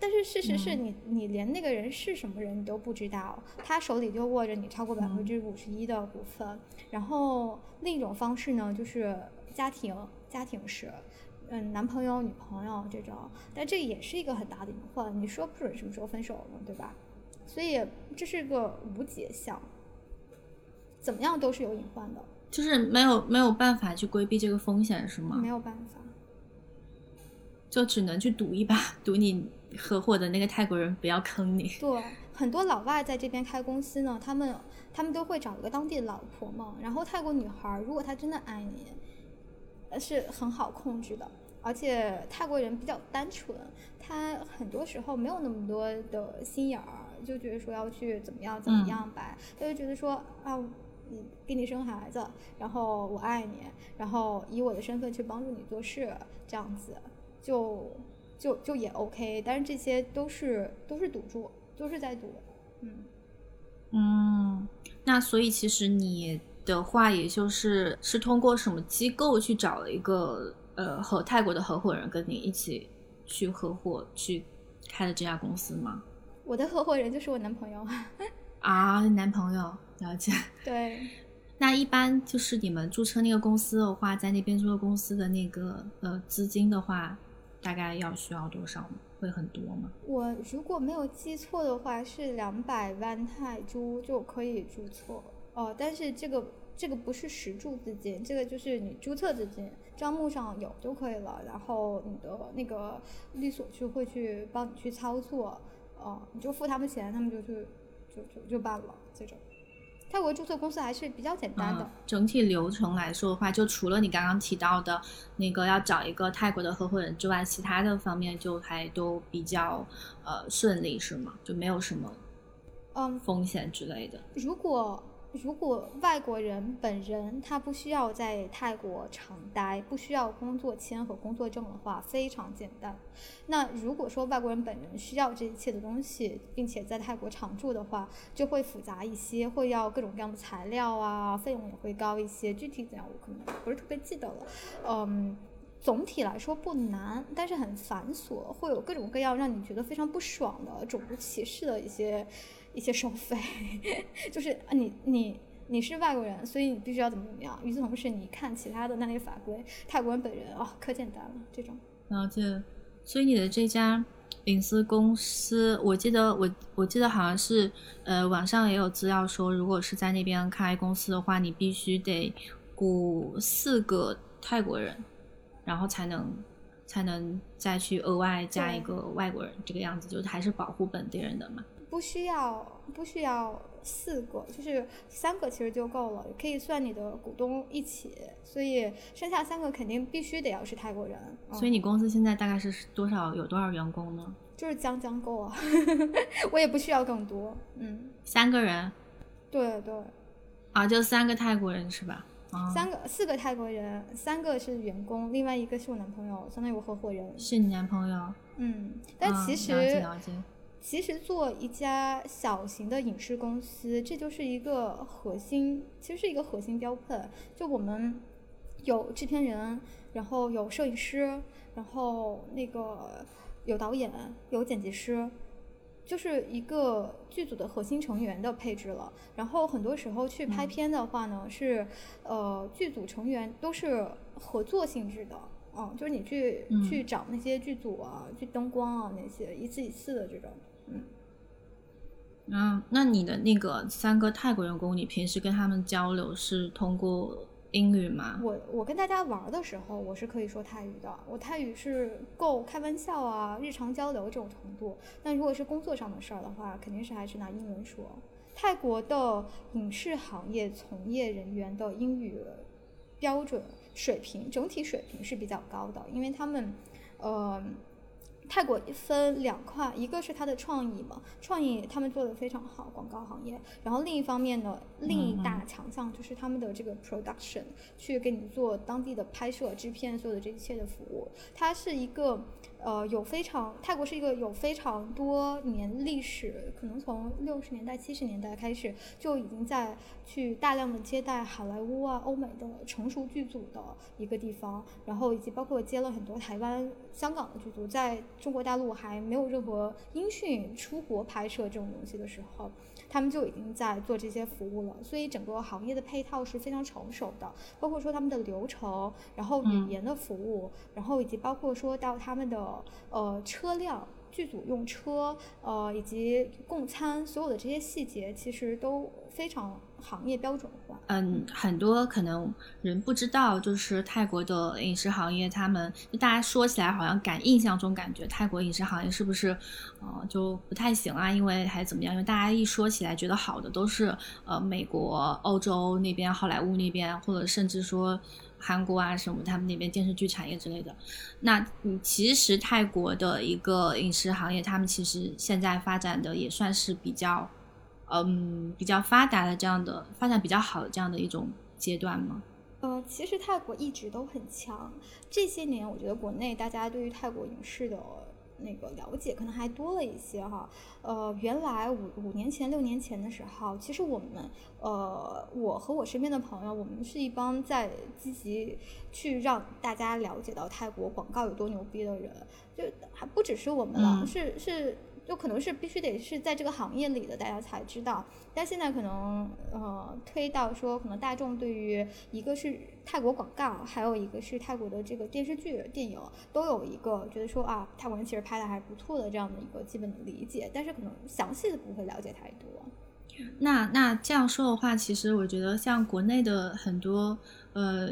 但是事实是你，你连那个人是什么人你都不知道，他手里就握着你超过百分之五十一的股份。然后另一种方式呢，就是家庭，家庭式，嗯，男朋友、女朋友这种。但这也是一个很大的隐患，你说不准什么时候分手呢，对吧？所以这是个无解项，怎么样都是有隐患的。就是没有没有办法去规避这个风险，是吗？没有办法，就只能去赌一把，赌你。合伙的那个泰国人不要坑你。对，很多老外在这边开公司呢，他们他们都会找一个当地的老婆嘛。然后泰国女孩如果她真的爱你，是很好控制的。而且泰国人比较单纯，他很多时候没有那么多的心眼儿，就觉得说要去怎么样怎么样吧，他就觉得说啊，嗯，给你生孩子，然后我爱你，然后以我的身份去帮助你做事，这样子就就就也 OK。但是这些都是都是赌注，都是在赌，嗯嗯，那所以其实你的话，也就是是通过什么机构去找了一个。呃，和泰国的合伙人跟你一起去合伙去开的这家公司吗？我的合伙人就是我男朋友 啊，男朋友了解。对，那一般就是你们注册那个公司的话，在那边注册公司的那个呃资金的话，大概要需要多少？会很多吗？我如果没有记错的话，是两百万泰铢就可以注册哦，但是这个。这个不是实注资金，这个就是你注册资金，账目上有就可以了。然后你的那个律所就会去帮你去操作，哦，你就付他们钱，他们就去就就就办了。这种泰国注册公司还是比较简单的。整体流程来说的话，就除了你刚刚提到的那个要找一个泰国的合伙人之外，其他的方面就还都比较呃顺利，是吗？就没有什么嗯风险之类的。如果如果外国人本人他不需要在泰国常待，不需要工作签和工作证的话，非常简单。那如果说外国人本人需要这一切的东西，并且在泰国常住的话，就会复杂一些，会要各种各样的材料啊，费用也会高一些。具体怎样，我可能不是特别记得了。嗯，总体来说不难，但是很繁琐，会有各种各样让你觉得非常不爽的种族歧视的一些。一些收费，就是你你你是外国人，所以你必须要怎么怎么样。与此同时，你看其他的那类法规，泰国人本人哦，可简单了这种。了解。所以你的这家隐私公司，我记得我我记得好像是呃网上也有资料说，如果是在那边开公司的话，你必须得雇四个泰国人，然后才能才能再去额外加一个外国人，这个样子就是还是保护本地人的嘛。不需要，不需要四个，就是三个其实就够了，可以算你的股东一起，所以剩下三个肯定必须得要是泰国人。所以你公司现在大概是多少？有多少员工呢？就是将将够啊，我也不需要更多。嗯，三个人。对对。啊，就三个泰国人是吧？三个、四个泰国人，三个是员工，另外一个是我男朋友，相当于我合伙人。是你男朋友？嗯，但其实。了解了解。其实做一家小型的影视公司，这就是一个核心，其实是一个核心标配。就我们有制片人，然后有摄影师，然后那个有导演，有剪辑师，就是一个剧组的核心成员的配置了。然后很多时候去拍片的话呢，是呃剧组成员都是合作性质的，嗯，就是你去去找那些剧组啊，去灯光啊那些一次一次的这种。嗯，那你的那个三个泰国员工，你平时跟他们交流是通过英语吗？我我跟大家玩的时候，我是可以说泰语的，我泰语是够开玩笑啊，日常交流这种程度。但如果是工作上的事儿的话，肯定是还是拿英文说。泰国的影视行业从业人员的英语标准水平整体水平是比较高的，因为他们，呃。泰国分两块，一个是它的创意嘛，创意他们做的非常好，广告行业。然后另一方面呢，另一大强项就是他们的这个 production，去给你做当地的拍摄、制片，所有的这一切的服务。它是一个。呃，有非常泰国是一个有非常多年历史，可能从六十年代、七十年代开始就已经在去大量的接待好莱坞啊、欧美的成熟剧组的一个地方，然后以及包括接了很多台湾、香港的剧组，在中国大陆还没有任何音讯出国拍摄这种东西的时候。他们就已经在做这些服务了，所以整个行业的配套是非常成熟的，包括说他们的流程，然后语言的服务，然后以及包括说到他们的呃车辆、剧组用车，呃以及供餐，所有的这些细节其实都非常行业标准化。嗯，很多可能人不知道，就是泰国的饮食行业，他们大家说起来好像感印象中感觉泰国饮食行业是不是，呃，就不太行啊？因为还怎么样？因为大家一说起来觉得好的都是呃美国、欧洲那边、好莱坞那边，或者甚至说韩国啊什么，他们那边电视剧产业之类的。那嗯，其实泰国的一个饮食行业，他们其实现在发展的也算是比较。嗯，比较发达的这样的发展比较好的这样的一种阶段吗？呃，其实泰国一直都很强。这些年，我觉得国内大家对于泰国影视的那个了解可能还多了一些哈。呃，原来五五年前、六年前的时候，其实我们呃，我和我身边的朋友，我们是一帮在积极去让大家了解到泰国广告有多牛逼的人，就还不只是我们了，是是。就可能是必须得是在这个行业里的，大家才知道。但现在可能呃推到说，可能大众对于一个是泰国广告，还有一个是泰国的这个电视剧、电影，都有一个觉得说啊，泰国人其实拍的还不错的这样的一个基本的理解。但是可能详细的不会了解太多。那那这样说的话，其实我觉得像国内的很多呃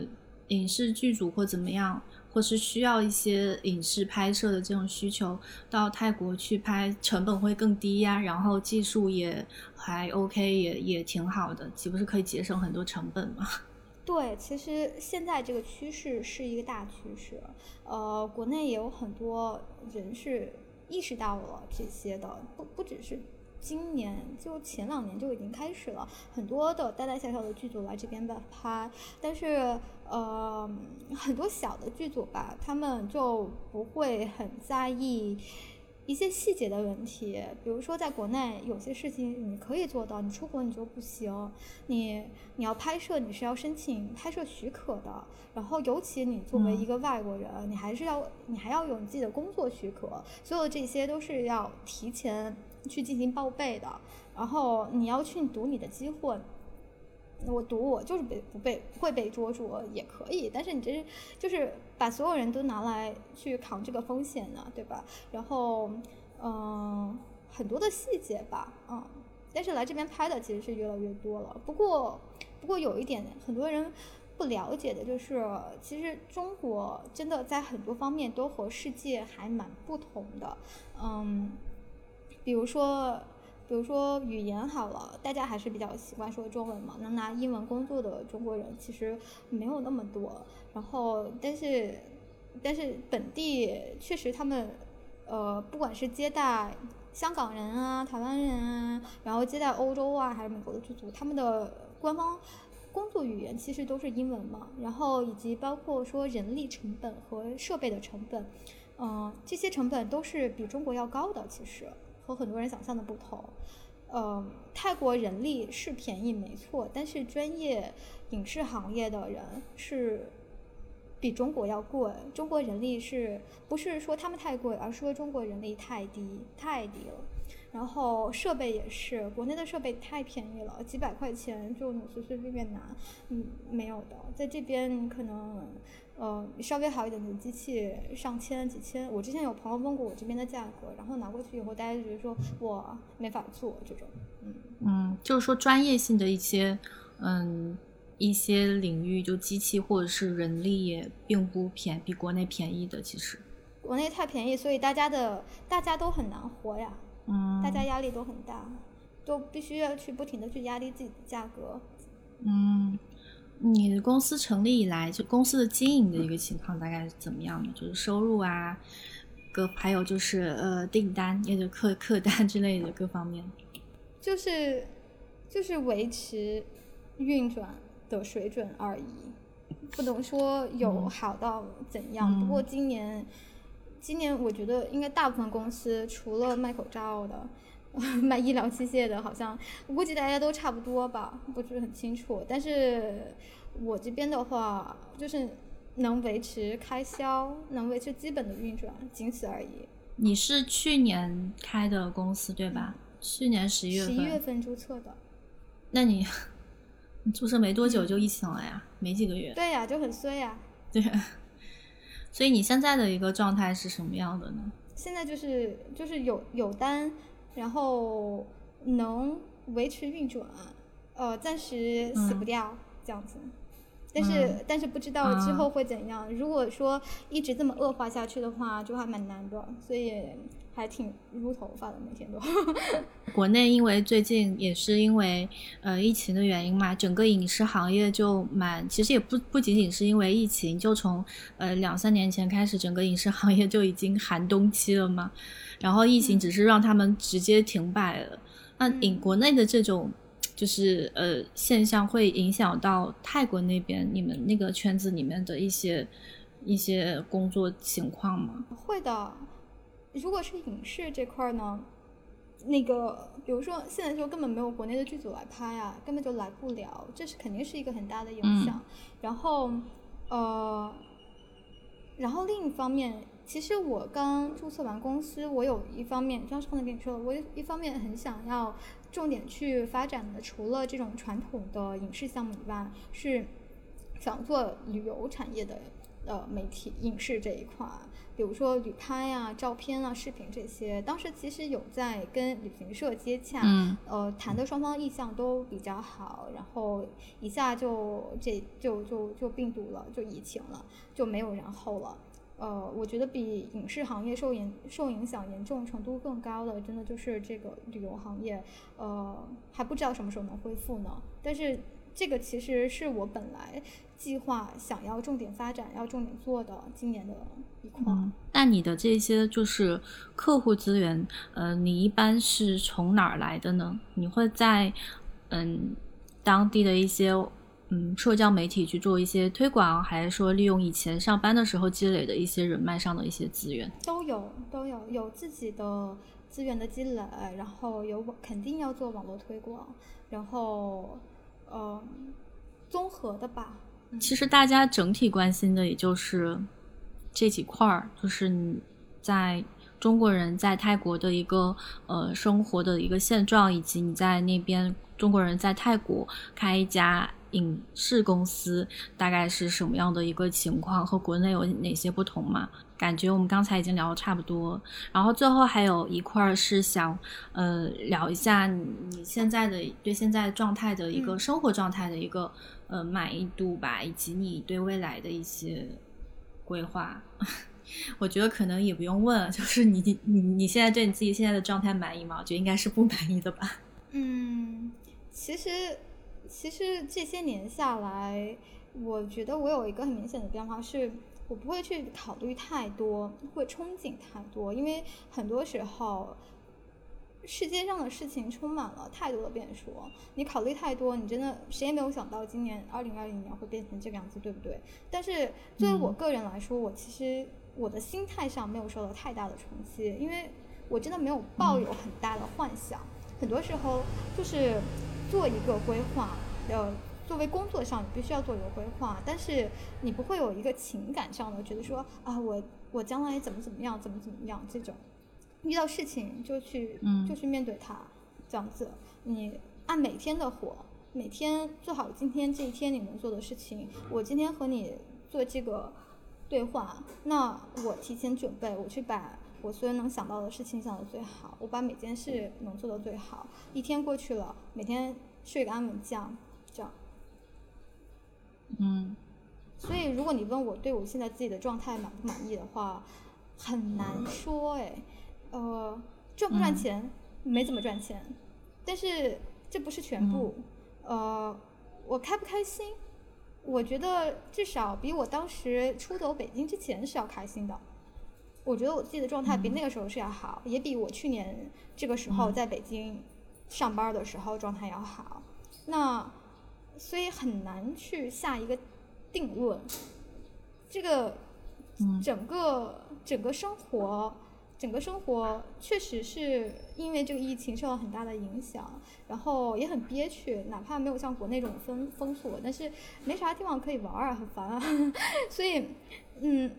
影视剧组或怎么样。或是需要一些影视拍摄的这种需求，到泰国去拍，成本会更低呀，然后技术也还 OK，也也挺好的，岂不是可以节省很多成本吗？对，其实现在这个趋势是一个大趋势，呃，国内也有很多人是意识到了这些的，不不只是。今年就前两年就已经开始了，很多的大大小小的剧组来这边拍，但是呃很多小的剧组吧，他们就不会很在意一些细节的问题，比如说在国内有些事情你可以做到，你出国你就不行，你你要拍摄你是要申请拍摄许可的，然后尤其你作为一个外国人，你还是要你还要有你自己的工作许可，所有这些都是要提前。去进行报备的，然后你要去赌你的机会，我赌我就是被不被会被捉住也可以，但是你这是就是把所有人都拿来去扛这个风险呢，对吧？然后嗯，很多的细节吧，嗯，但是来这边拍的其实是越来越多了。不过不过有一点很多人不了解的就是，其实中国真的在很多方面都和世界还蛮不同的，嗯。比如说，比如说语言好了，大家还是比较习惯说中文嘛。能拿英文工作的中国人其实没有那么多。然后，但是，但是本地确实他们，呃，不管是接待香港人啊、台湾人啊，然后接待欧洲啊还是美国的剧组，他们的官方工作语言其实都是英文嘛。然后以及包括说人力成本和设备的成本，嗯，这些成本都是比中国要高的，其实。和很多人想象的不同，呃，泰国人力是便宜没错，但是专业影视行业的人是比中国要贵。中国人力是不是说他们太贵，而是说中国人力太低太低了。然后设备也是，国内的设备太便宜了，几百块钱就能随随便便拿，嗯，没有的，在这边可能。呃，稍微好一点的机器上千几千，我之前有朋友问过我这边的价格，然后拿过去以后，大家就觉得说我没法做这种，嗯。嗯，就是说专业性的一些，嗯，一些领域就机器或者是人力也并不便比国内便宜的，其实。国内太便宜，所以大家的大家都很难活呀，嗯，大家压力都很大，都必须要去不停的去压低自己的价格，嗯。你的公司成立以来，就公司的经营的一个情况大概是怎么样的？就是收入啊，各还有就是呃订单，也就客客单之类的各方面。就是就是维持运转的水准而已，不能说有好到怎样。不过今年今年我觉得应该大部分公司除了卖口罩的。卖医疗器械的，好像我估计大家都差不多吧，不是很清楚。但是我这边的话，就是能维持开销，能维持基本的运转，仅此而已。你是去年开的公司对吧？去年十一月份。十一月份注册的。那你 你注册没多久就疫情了呀？没几个月。对呀，就很衰呀。对。所以你现在的一个状态是什么样的呢？现在就是就是有有单。然后能维持运转，呃，暂时死不掉这样子。但是嗯但是不知道之后会怎样。如果说一直这么恶化下去的话，就还蛮难的，所以还挺撸头发的，每天都。国内因为最近也是因为呃疫情的原因嘛，整个影视行业就蛮，其实也不不仅仅是因为疫情，就从呃两三年前开始，整个影视行业就已经寒冬期了嘛。然后疫情只是让他们直接停摆了。那影嗯国内的这种就是呃现象会影响到泰国那边你们那个圈子里面的一些一些工作情况吗？会的，如果是影视这块呢，那个比如说现在就根本没有国内的剧组来拍啊，根本就来不了，这是肯定是一个很大的影响。然后呃，然后另一方面，其实我刚注册完公司，我有一方面，刚刚才跟你说了，我有一方面很想要重点去发展的，除了这种传统的影视项目以外，是想做旅游产业的呃媒体影视这一块儿，比如说旅拍啊、照片啊、视频这些。当时其实有在跟旅行社接洽，嗯呃，谈的双方意向都比较好，然后一下就这就就就病毒了，就疫情了，就没有然后了。呃，我觉得比影视行业受影受影响严重程度更高的，真的就是这个旅游行业，呃，还不知道什么时候能恢复呢。但是这个其实是我本来计划想要重点发展、要重点做的今年的一块。嗯，那你的这些就是客户资源，呃，你一般是从哪儿来的呢？你会在嗯当地的一些嗯社交媒体去做一些推广，还是说利用以前上班的时候积累的一些人脉上的一些资源？都有都有有自己的资源的积累，然后有肯定要做网络推广，然后呃综合的吧。其实大家整体关心的也就是这几块儿，就是你在中国人在泰国的一个呃生活的一个现状，以及你在那边中国人在泰国开一家影视公司大概是什么样的一个情况，和国内有哪些不同嘛？感觉我们刚才已经聊的差不多，然后最后还有一块是想呃聊一下你你现在的对现在状态的一个嗯生活状态的一个、呃满意度吧，以及你对未来的一些规划。我觉得可能也不用问，就是你你你你现在对你自己现在的状态满意吗？我觉得应该是不满意的吧。嗯，其实其实这些年下来，我觉得我有一个很明显的变化是。我不会去考虑太多，会憧憬太多，因为很多时候世界上的事情充满了太多的变数，你考虑太多，你真的谁也没有想到今年二零二零年会变成这个样子，对不对？但是作为我嗯个人来说，我其实我的心态上没有受到太大的冲击，因为我真的没有抱有很大的幻想，很多时候就是做一个规划，呃。作为工作上，你必须要做一个规划，但是你不会有一个情感上的觉得说啊，我我将来怎么怎么样，怎么怎么样这种。遇到事情就去，嗯就去面对它，这样子。你按每天的活，每天做好今天这一天你能做的事情。我今天和你做这个对话，那我提前准备，我去把我所有能想到的事情想的最好，我把每件事能做到最好。一天过去了，每天睡个安稳觉。嗯所以，如果你问我对我现在自己的状态满不满意的话，很难说哎。呃，赚不赚嗯钱？没怎么赚钱，但是这不是全部。呃，我开不开心？我觉得至少比我当时出走北京之前是要开心的。我觉得我自己的状态比那个时候是要好，也比我去年这个时候在北京上班的时候状态要好。那所以很难去下一个定论。这个嗯整个整个生活，整个生活确实是因为这个疫情受到很大的影响，然后也很憋屈，哪怕没有像国内这种封封锁，但是没啥地方可以玩儿啊，很烦啊。所以，嗯，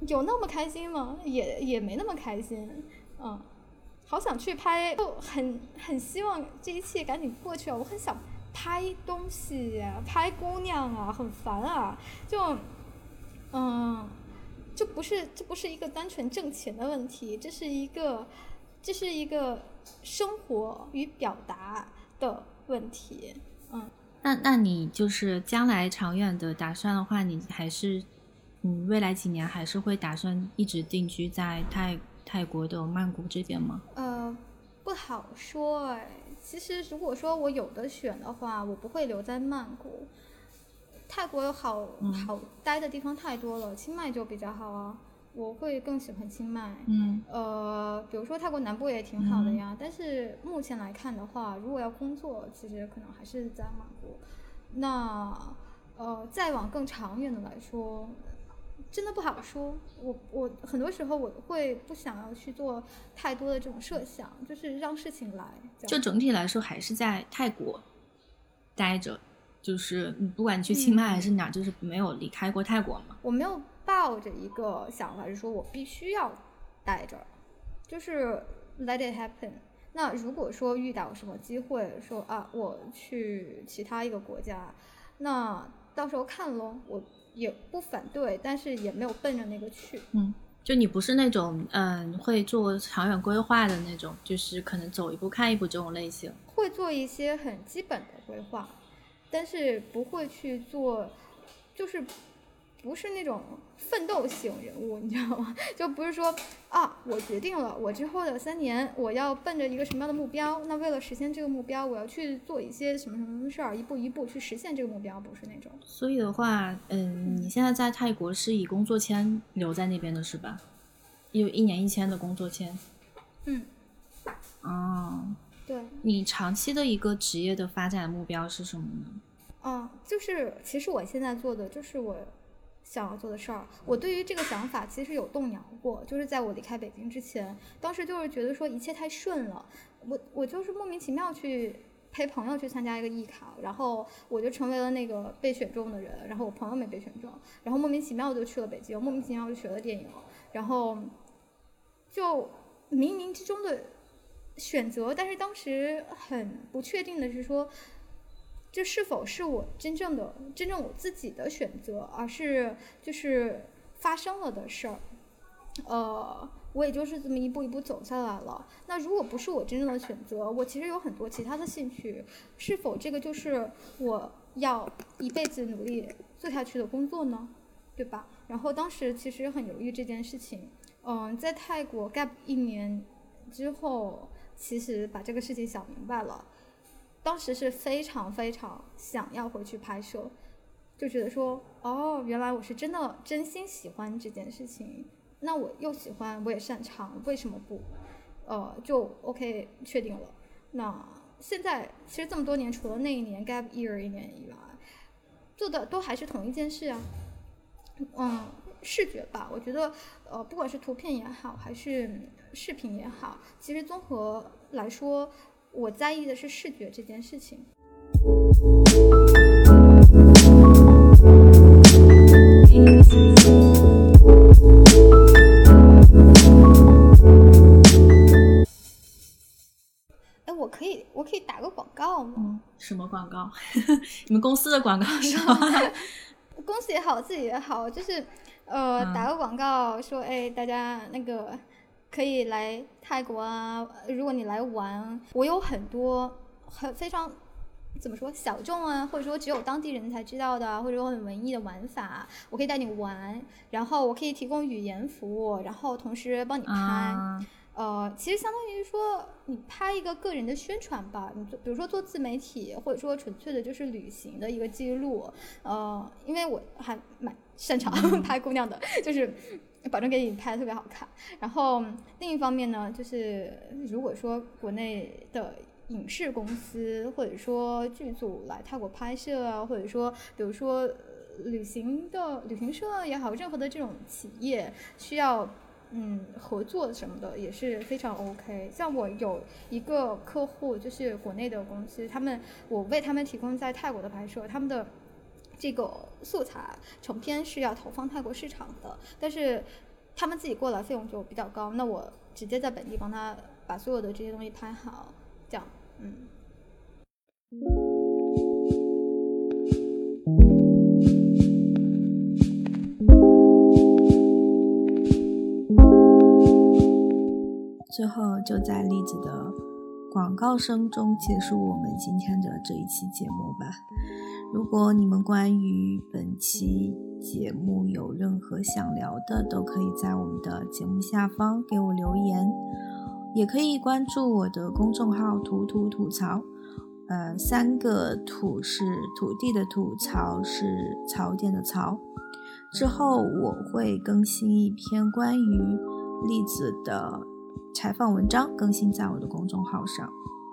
有那么开心吗？也也没那么开心，嗯。好想去拍，就很很希望这一切赶紧过去啊！我很想拍东西、拍姑娘啊，很烦啊，就，嗯，这不是这不是一个单纯挣钱的问题，这是一个这是一个生活与表达的问题。嗯，那那你就是将来长远的打算的话，你还是嗯未来几年还是会打算一直定居在泰泰国的曼谷这边吗？呃，不好说哎。其实如果说我有的选的话，我不会留在曼谷。泰国有好好待的地方太多了，清迈就比较好啊。我会更喜欢清迈。嗯，呃，比如说泰国南部也挺好的呀。但是目前来看的话，如果要工作，其实可能还是在曼谷。那呃，再往更长远的来说，真的不好说。我我很多时候我会不想要去做太多的这种设想，就是让事情来。就整体来说，还是在泰国待着。就是你不管去清迈还是哪，就是没有离开过泰国嘛。我没有抱着一个想法，是说我必须要待着，就是 let it happen。那如果说遇到什么机会，说啊我去其他一个国家，那到时候看咯，我也不反对，但是也没有奔着那个去。嗯，就你不是那种嗯会做长远规划的那种，就是可能走一步看一步这种类型。会做一些很基本的规划。但是不会去做，就是不是那种奋斗型人物，你知道吗？就不是说啊，我决定了，我之后的三年我要奔着一个什么样的目标，那为了实现这个目标，我要去做一些什么什么事儿，一步一步去实现这个目标，不是那种。所以的话，嗯，你现在在泰国是以工作签留在那边的是吧？有一年一签的工作签。嗯。哦。对你长期的一个职业的发展目标是什么呢？哦，就是其实我现在做的就是我想要做的事儿。我对于这个想法其实有动摇过，就是在我离开北京之前，当时就是觉得说一切太顺了，我我就是莫名其妙去陪朋友去参加一个艺考，然后我就成为了那个被选中的人，然后我朋友没被选中，然后莫名其妙就去了北京，莫名其妙就学了电影，然后就冥冥之中的。选择，但是当时很不确定的是说，这是否是我真正的、真正我自己的选择，而是就是发生了的事儿。呃，我也就是这么一步一步走下来了。那如果不是我真正的选择，我其实有很多其他的兴趣，是否这个就是我要一辈子努力做下去的工作呢？对吧？然后当时其实很犹豫这件事情。嗯，在泰国 gap 一年之后。其实把这个事情想明白了，当时是非常非常想要回去拍摄，就觉得说，哦，原来我是真的真心喜欢这件事情，那我又喜欢，我也擅长，为什么不？呃，就 OK 确定了。那现在其实这么多年，除了那一年 gap year 一年以外，做的都还是同一件事啊。嗯，视觉吧，我觉得，呃，不管是图片也好，还是。视频也好，其实综合来说，我在意的是视觉这件事情。哎，我可以，我可以打个广告吗？什么广告？你们公司的广告是吗？公司也好，自己也好，就是呃，打个广告说，哎，大家那个。可以来泰国啊！如果你来玩，我有很多很非常怎么说小众啊，或者说只有当地人才知道的，或者说很文艺的玩法，我可以带你玩。然后我可以提供语言服务，然后同时帮你拍。呃，其实相当于说你拍一个个人的宣传吧，你比如说做自媒体，或者说纯粹的就是旅行的一个记录。呃，因为我还蛮擅长 拍姑娘的，就是。保证给你拍的特别好看。然后另一方面呢，就是如果说国内的影视公司或者说剧组来泰国拍摄啊，或者说比如说旅行的旅行社也好，任何的这种企业需要嗯合作什么的也是非常 OK。像我有一个客户就是国内的公司，他们我为他们提供在泰国的拍摄，他们的。这个素材成片是要投放泰国市场的，但是他们自己过来费用就比较高，那我直接在本地帮他把所有的这些东西拍好，这样，嗯。最后就在栗子的广告声中结束我们今天的这一期节目吧。如果你们关于本期节目有任何想聊的，都可以在我们的节目下方给我留言，也可以关注我的公众号“土土吐槽”。呃，三个土是土地的土，槽是槽点的槽。之后我会更新一篇关于栗子的采访文章，更新在我的公众号上。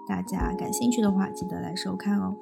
大家感兴趣的话，记得来收看哦。